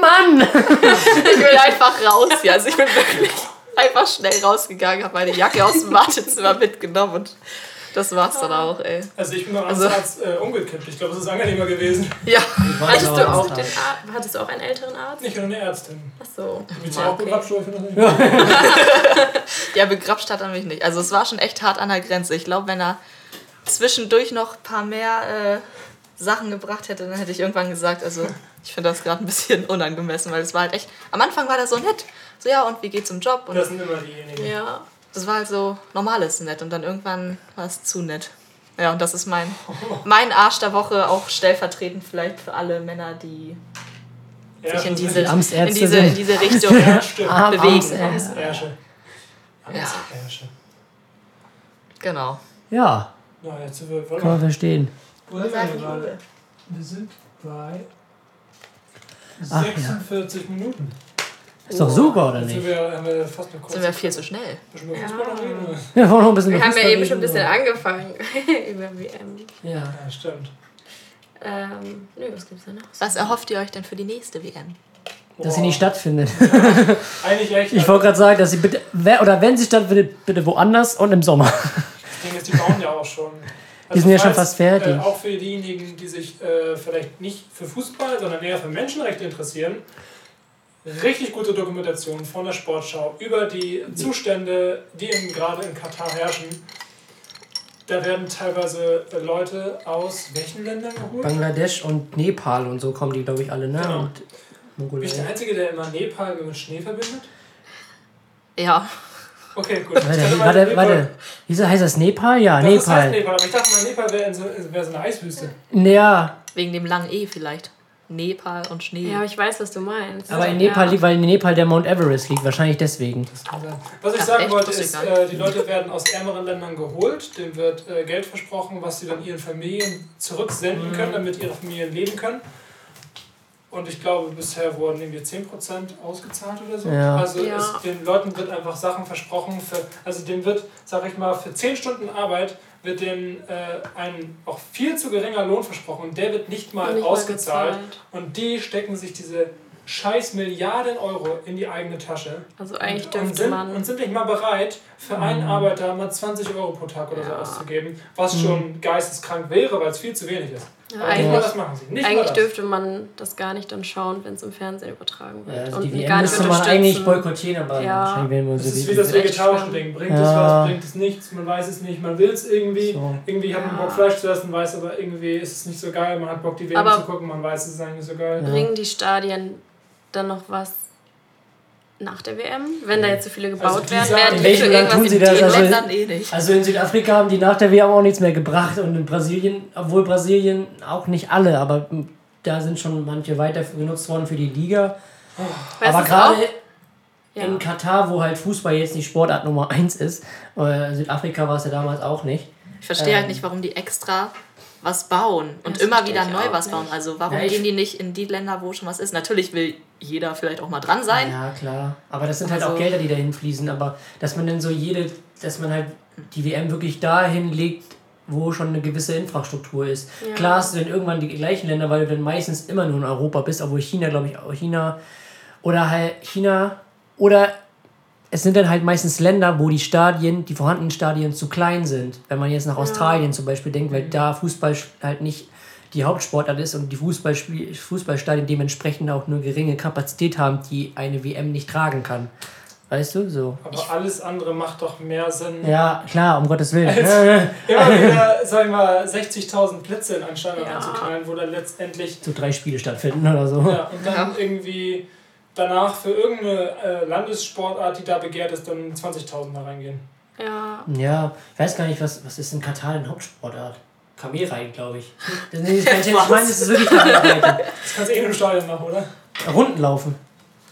Mann! ich will einfach raus hier. Also ich bin wirklich einfach schnell rausgegangen, habe meine Jacke aus dem Wartezimmer mitgenommen und das war's dann auch, ey. Also ich bin beim Also- Amtsarzt äh, umgekippt. Ich glaube, es ist angenehmer gewesen. Ja, hattest, du auch Arzt. den Ar hattest du auch einen älteren Arzt? Nicht nur eine Ärztin. Achso. Willst du Ja, auch okay. begrapscht das nicht? ja, begrapscht hat er mich nicht. Also es war schon echt hart an der Grenze. Ich glaube, wenn er zwischendurch noch ein paar mehr äh, Sachen gebracht hätte, dann hätte ich irgendwann gesagt, also ich finde das gerade ein bisschen unangemessen, weil es war halt echt, am Anfang war der so nett. So, ja, und wie geht's im Job? Und Das sind immer diejenigen. Ja. Das war halt so normales nett und dann irgendwann war es zu nett. Ja, und das ist mein, mein Arsch der Woche, auch stellvertretend vielleicht für alle Männer, die Ja, sich in diese, Amtsärzte in diese, in diese Richtung Ja, bewegen. Arms, Amtsärsche. Ja. Genau. Ja, Na, jetzt sind wir. Kann man verstehen. Wo sind wir gerade? Wir sind bei Ach, ja. 46 Minuten. Ist doch super, oder Jetzt sind nicht? wir, haben wir fast eine kurze. Sind wir viel zu schnell. Müssen wir ein bisschen Wir haben ja eben schon ein bisschen oder? angefangen über WM. Ja. Ja, stimmt. Ähm, nö, was gibt's da noch? Was erhofft ihr euch denn für die nächste WM? Dass sie Boah. nicht stattfindet. Eigentlich echt. Ich wollte gerade sagen, dass sie bitte, wer- oder wenn sie stattfindet, bitte woanders und im Sommer. Das Ding ist, die bauen ja auch schon. Die sind ja schon fast fertig. Äh, auch für diejenigen, die sich äh, vielleicht nicht für Fußball, sondern eher für Menschenrechte interessieren. Richtig gute Dokumentation von der Sportschau über die Zustände, die gerade in Katar herrschen. Da werden teilweise Leute aus welchen Ländern geholt? Bangladesch und Nepal und so kommen die, glaube ich, alle, ne? Genau. Und Bin ich der Mongolei. Einzige, der immer Nepal mit Schnee verbindet? Ja. Okay, gut. Warte, warte, Nepal- warte. Wieso heißt das Nepal? Ja, Das ist heißt Nepal. Nepal, aber ich dachte mal, Nepal wäre so, wär so eine Eiswüste. Ja, Wegen dem langen E vielleicht. Nepal und Schnee. Ja, aber ich weiß, was du meinst. aber in Ja. Nepal liegt, weil in Nepal der Mount Everest liegt, wahrscheinlich deswegen. Was ich sagen wollte ist, äh, die Leute werden aus ärmeren Ländern geholt, denen wird äh, Geld versprochen, was sie dann ihren Familien zurücksenden Mhm. können, damit ihre Familien leben können. Und ich glaube, bisher wurden irgendwie 10% ausgezahlt oder so. Ja. Also Ja. es, den Leuten wird einfach Sachen versprochen. Für, also denen wird, sag ich mal, für 10 Stunden Arbeit wird denen äh, ein auch viel zu geringer Lohn versprochen. Und der wird nicht mal Nicht mal ausgezahlt. gezahlt. und die stecken sich diese scheiß Milliarden Euro in die eigene Tasche. Also eigentlich und, dürfte sind, man. und sind nicht mal bereit, für einen Arbeiter mal 20 Euro pro Tag oder so Ja. auszugeben, was schon geisteskrank wäre, weil es viel zu wenig ist. Ja, nicht eigentlich das machen sie. Nicht eigentlich das. dürfte man das gar nicht dann schauen, wenn es im Fernsehen übertragen wird. Ja, also und die gar WM nicht müsste man eigentlich boykottieren, aber Ja. wahrscheinlich werden wir Das so ist wie das vegetarische. Ding. Bringt Ja. es was, bringt es nichts, man weiß es nicht, man will es irgendwie. So. Irgendwie hat man. Bock Fleisch zu essen, weiß aber irgendwie ist es nicht so geil, man hat Bock die WM Aber- zu gucken, man weiß es ist eigentlich nicht so geil. Bringen die Stadien dann noch was nach der WM? Wenn da jetzt so viele gebaut Also werden, werden die für irgendwas tun sie in das? den Also- Ländern eh nicht. Also in Südafrika haben die nach der WM auch nichts mehr gebracht und in Brasilien, obwohl Brasilien auch nicht alle, aber da sind schon manche weiter genutzt worden für die Liga. Weißt aber gerade? Ja. in Katar, wo halt Fußball jetzt nicht Sportart Nummer 1 ist, äh, Südafrika war es ja damals auch nicht. Ich verstehe halt Ähm. nicht, warum die extra was bauen und Das immer wieder neu was nicht. bauen. Also warum Ja, gehen die nicht in die Länder, wo schon was ist? Natürlich will jeder vielleicht auch mal dran sein. Ja, klar. Aber das sind halt Also- auch Gelder, die dahin fließen. Aber dass man dann so jede, dass man halt die WM wirklich dahin legt, wo schon eine gewisse Infrastruktur ist. Ja. Klar hast du dann irgendwann die gleichen Länder, weil du dann meistens immer nur in Europa bist, obwohl China, glaube ich, auch China oder halt China oder es sind dann halt meistens Länder, wo die Stadien, die vorhandenen Stadien zu klein sind. Wenn man jetzt nach Australien zum Beispiel denkt, weil da Fußball halt nicht die Hauptsportart ist und die Fußballspiel Fußballstadien dementsprechend auch nur geringe Kapazität haben, die eine WM nicht tragen kann. Weißt du, so. Aber alles andere macht doch mehr Sinn. Ja, klar, um Gottes Willen. Immer wieder, sagen wir mal, 60.000 Plätze in ein Stadion Ja. einzuknallen, wo dann letztendlich so drei Spiele stattfinden oder so. Ja, und dann irgendwie danach für irgendeine äh, Landessportart, die da begehrt ist, dann 20.000 da reingehen. Ja. Ja, ich weiß gar nicht, was, was ist in Katar eine Hauptsportart? Kamelreiten, glaube ich. Das ist kein Scherz. ich meine, es ist wirklich Kamelreiten. Das kannst du eh nur im Stadion machen, oder? Runden laufen.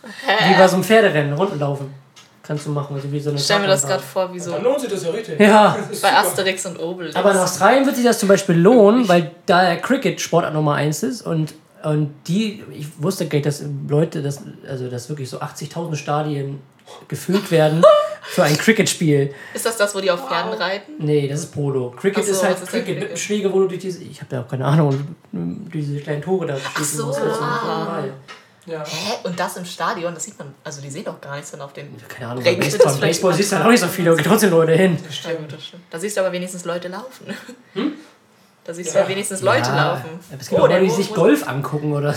Wie bei so einem Pferderennen, Runden laufen. Kannst du machen, also wie so eine Ich stelle mir das gerade vor, wie so Dann lohnt sich das ja richtig. Ja. Das bei. Asterix und Obelix. Aber in Australien wird sich das zum Beispiel lohnen, weil da der Cricket Sportart Nummer 1 ist und, und die, ich wusste gar nicht, dass Leute, das, also dass wirklich so 80.000 Stadien gefüllt werden für ein Cricket-Spiel. Ist das das, wo die auf Pferden reiten? Nee, das ist Polo. Cricket Ach so, ist halt das ist Cricket mit Cricket. Schläge, wo du durch diese, ich habe da auch keine Ahnung, diese kleinen Tore da schießen so, musst. Das ist ah. Ja. Hä? Und das im Stadion, das sieht man, also die sehen doch gar nichts, wenn auf den. Keine Ahnung, bei Regnet es Baseball, vielleicht Baseball siehst du halt auch nicht so viele, da gehen trotzdem Leute hin. Ja, gut, das stimmt. Da siehst du aber wenigstens Leute laufen. Da siehst du Ja. ja wenigstens Leute ja, laufen. aber Es gibt Oh, auch Leute, die sich Golf angucken oder.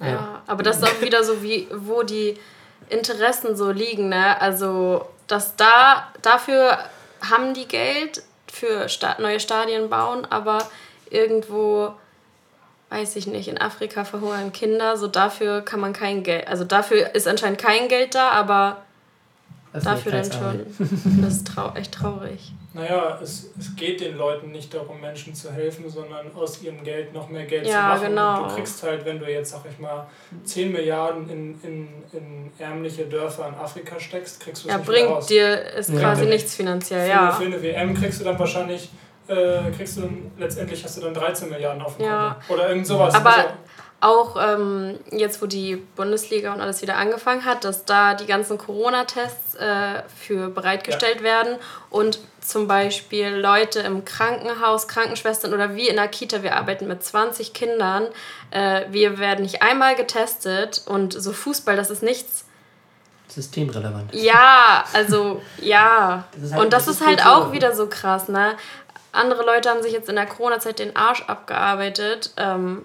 Ja, aber das ist auch wieder so, wie, wo die Interessen so liegen, ne? Also, dass da, dafür haben die Geld für Sta neue Stadien bauen, aber irgendwo, weiß ich nicht, in Afrika verhungern Kinder, so dafür kann man kein Geld, also dafür ist anscheinend kein Geld da, aber dafür dann schon. Das ist trau echt traurig. Naja, es, es geht den Leuten nicht darum, Menschen zu helfen, sondern aus ihrem Geld noch mehr Geld Ja, zu machen. genau. Du kriegst halt, wenn du jetzt, sag ich mal, 10 Milliarden in, in, in ärmliche Dörfer in Afrika steckst, kriegst du es Ja, nicht mehr raus. bringt dir ist Ja. quasi nichts finanziell, Für, ja. für eine WM kriegst du dann wahrscheinlich, äh, kriegst du dann, letztendlich hast du dann 13 Milliarden auf dem Ja. Konto. Oder irgend sowas. Aber Also, auch ähm, jetzt, wo die Bundesliga und alles wieder angefangen hat, dass da die ganzen Corona-Tests äh, für bereitgestellt werden und zum Beispiel Leute im Krankenhaus, Krankenschwestern oder wie in der Kita, wir arbeiten mit 20 Kindern, äh, wir werden nicht einmal getestet und so Fußball, das ist nichts. Systemrelevant. Ja, also ja. Das halt- und das, das ist ist halt auch wieder so krass, ne? Andere Leute haben sich jetzt in der Corona-Zeit den Arsch abgearbeitet ähm,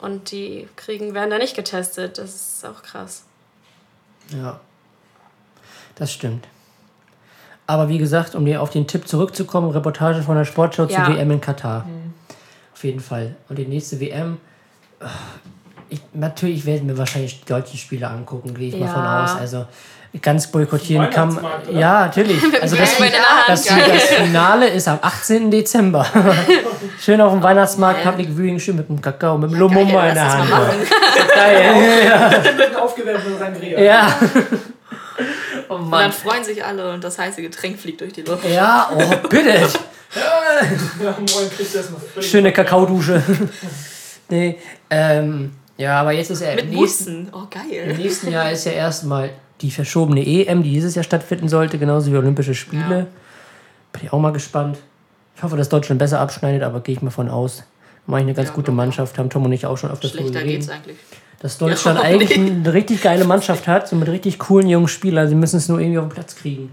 und die kriegen, werden da nicht getestet. Das ist auch krass. Ja. Das stimmt. Aber wie gesagt, um dir auf den Tipp zurückzukommen, Reportage von der Sportschau Ja. zur WM in Katar. Auf jeden Fall. Und die nächste WM, ich, natürlich werden wir wahrscheinlich die deutschen Spiele angucken, gehe ich mal von Ja. aus. Also ganz boykottieren kann man. Ja, natürlich. Also das, das, geil. das Finale ist am 18. Dezember. schön auf dem Weihnachtsmarkt, Public Viewing, schön mit dem Kakao, mit dem Lumumba Geil, in der Hand. Geil. Ja. mit einem aufgewärmten Sangria. ja. Oh Und dann Mann. freuen sich alle und das heiße Getränk fliegt durch die Luft. Ja, oh, bitte. Ja, morgen kriegst du erstmal völlig- Schöne Kakaodusche. nee, ähm, ja, aber jetzt ist ja Mit im nächsten. Oh, im geil. nächsten Jahr ist ja erstmal die verschobene EM, die dieses Jahr stattfinden sollte, genauso wie Olympische Spiele. Ja. Bin ich auch mal gespannt. Ich hoffe, dass Deutschland besser abschneidet, aber gehe ich mal von aus. Mache ich eine ganz Ja, gute. Mannschaft, haben Tom und ich auch schon öfters Schlechter geht's eigentlich. Dass Deutschland Ja, eigentlich eine richtig geile Mannschaft hat, so mit richtig coolen jungen Spielern. Sie müssen es nur irgendwie auf den Platz kriegen.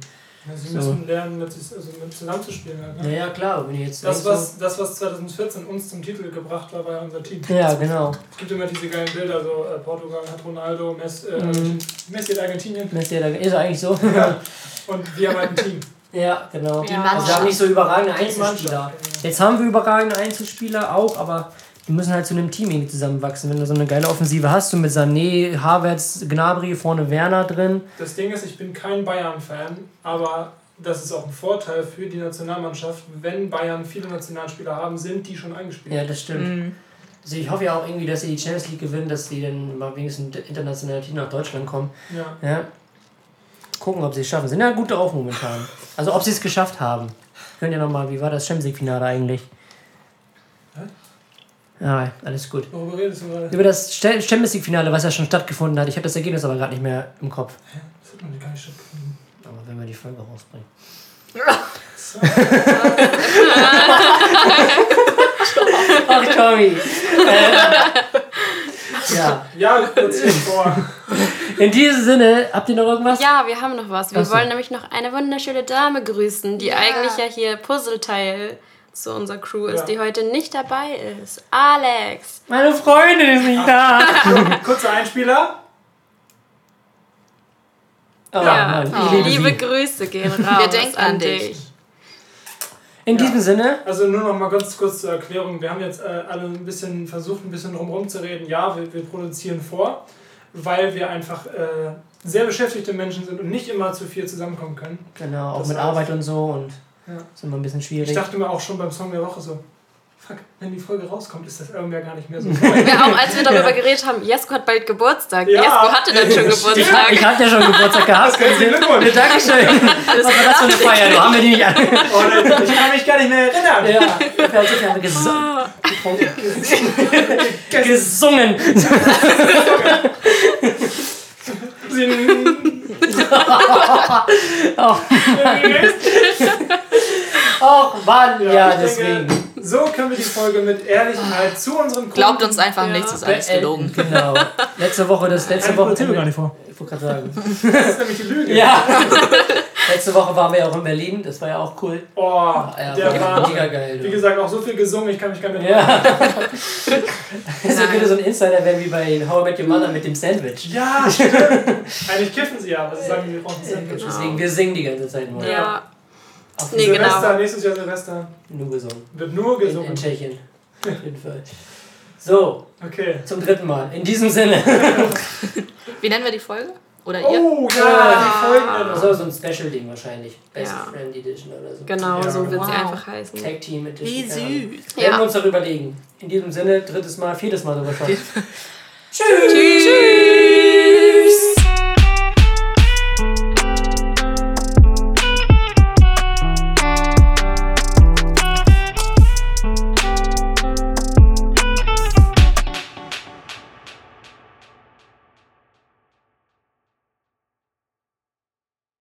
Ja, Sie So. müssen lernen, mit, also mit zusammenzuspielen. Halt, ne? Naja, klar, wenn ihr jetzt. Das, was, das, was 2014 uns zum Titel gebracht war, war ja unser Team. ja, genau. Es gibt immer diese geilen Bilder, so äh, Portugal hat Ronaldo, Messi, äh, Mhm. Messi hat Argentinien Messi, da- Ist er eigentlich so? und wir haben halt ein Team. ja, genau. Die Also wir haben nicht so überragende Einzelspieler. Genau. Jetzt haben wir überragende Einzelspieler auch, aber die müssen halt zu einem Team irgendwie zusammenwachsen. Wenn du so eine geile Offensive hast, du mit Sané, Havertz, Gnabry, vorne Werner drin. Das Ding ist, ich bin kein Bayern-Fan, aber das ist auch ein Vorteil für die Nationalmannschaft. Wenn Bayern viele Nationalspieler haben, sind die schon eingespielt. Ja, das stimmt. Mhm. Also ich hoffe ja auch irgendwie, dass sie die Champions League gewinnen, dass sie dann mal wenigstens ein internationales Team nach Deutschland kommen. Ja. Ja. Gucken, ob sie es schaffen. Sind ja gut drauf momentan. Also ob sie es geschafft haben. Könnt ihr nochmal, wie war das Champions League-Finale eigentlich? Ja, alles gut. Worüber redest du gerade? Über das Champions League-Finale, was ja schon stattgefunden hat. Ich habe das Ergebnis aber gerade nicht mehr im Kopf. Das hat noch gar nicht stattgefunden. Aber wenn wir die Folge rausbringen. Ach, Tommy. Äh, ja. Ja, vor. In diesem Sinne, habt ihr noch irgendwas? Ja, wir haben noch was. Wir Ach so. wollen nämlich noch eine wunderschöne Dame grüßen, die eigentlich ja hier Puzzleteil zu unserer Crew ist, Ja. die heute nicht dabei ist. Alex. Meine Freundin ist nicht da. Kurzer Einspieler. Oh, Ja, Oh. ich liebe liebe. Grüße gehen raus. denken an dich. In diesem Sinne, Also nur noch mal ganz kurz zur Erklärung. Wir haben jetzt äh, alle ein bisschen versucht, ein bisschen drumherum zu reden. Ja, wir, wir produzieren vor, weil wir einfach äh, sehr beschäftigte Menschen sind und nicht immer zu viel zusammenkommen können. genau, auch Das mit heißt- Arbeit und so und Ja. ist immer ein bisschen Ich schwierig. dachte mir auch schon beim Song der Woche so, fuck, wenn die Folge rauskommt, ist das irgendwer gar nicht mehr so neu. Ja, auch als wir darüber geredet haben, Jesko hat bald Geburtstag. Ja. Jesko hatte dann schon Ich, Geburtstag. ich hatte ja schon Geburtstag gehabt. Herzlichen Glückwunsch. Dankeschön. Was war das für eine Feier? Du haben wir die nicht an. Oh, ich kann mich gar nicht mehr erinnern. Ja, wir haben so viel gesungen. gesungen. Och Mann, ja, ich deswegen. Denke, so können wir die Folge mit Ehrlichkeit zu unseren Kunden. Glaubt uns einfach Ja. nichts, ist alles gelogen. Genau. Letzte Woche, das letzte Woche. mir gar nicht vor. Ich wollte gerade sagen. Das ist nämlich die Lüge. Ja. Letzte Woche waren wir ja auch in Berlin, das war ja auch cool. Oh, Ja, der war, mega geil. wie gesagt, auch so viel gesungen, ich kann mich gar nicht Ja. Das könnte so ein Insider werden wie bei How I Met Your Mother mit dem Sandwich. Ja, stimmt. Eigentlich kiffen sie ja, aber sie sagen, wir brauchen Sandwich. Deswegen, wir singen die ganze Zeit nur. Ja, Auf Nee, Silvester Silvester, nächstes Jahr Silvester Nur gesungen. wird nur In, in gesungen. Tschechien. Auf jeden Fall. So, Okay. zum dritten Mal. In diesem Sinne. Wie nennen wir die Folge? Oder ihr? Oh, ja, die Folgen. So, so ein Special-Ding wahrscheinlich. Best Ja. Friend Edition oder so. genau, Ja, so wird sie wow. einfach heißen. Tag Team Edition. Wie süß. Werden wir Ja. uns doch überlegen. In diesem Sinne, drittes Mal, viertes Mal sogar schon. Tschüss.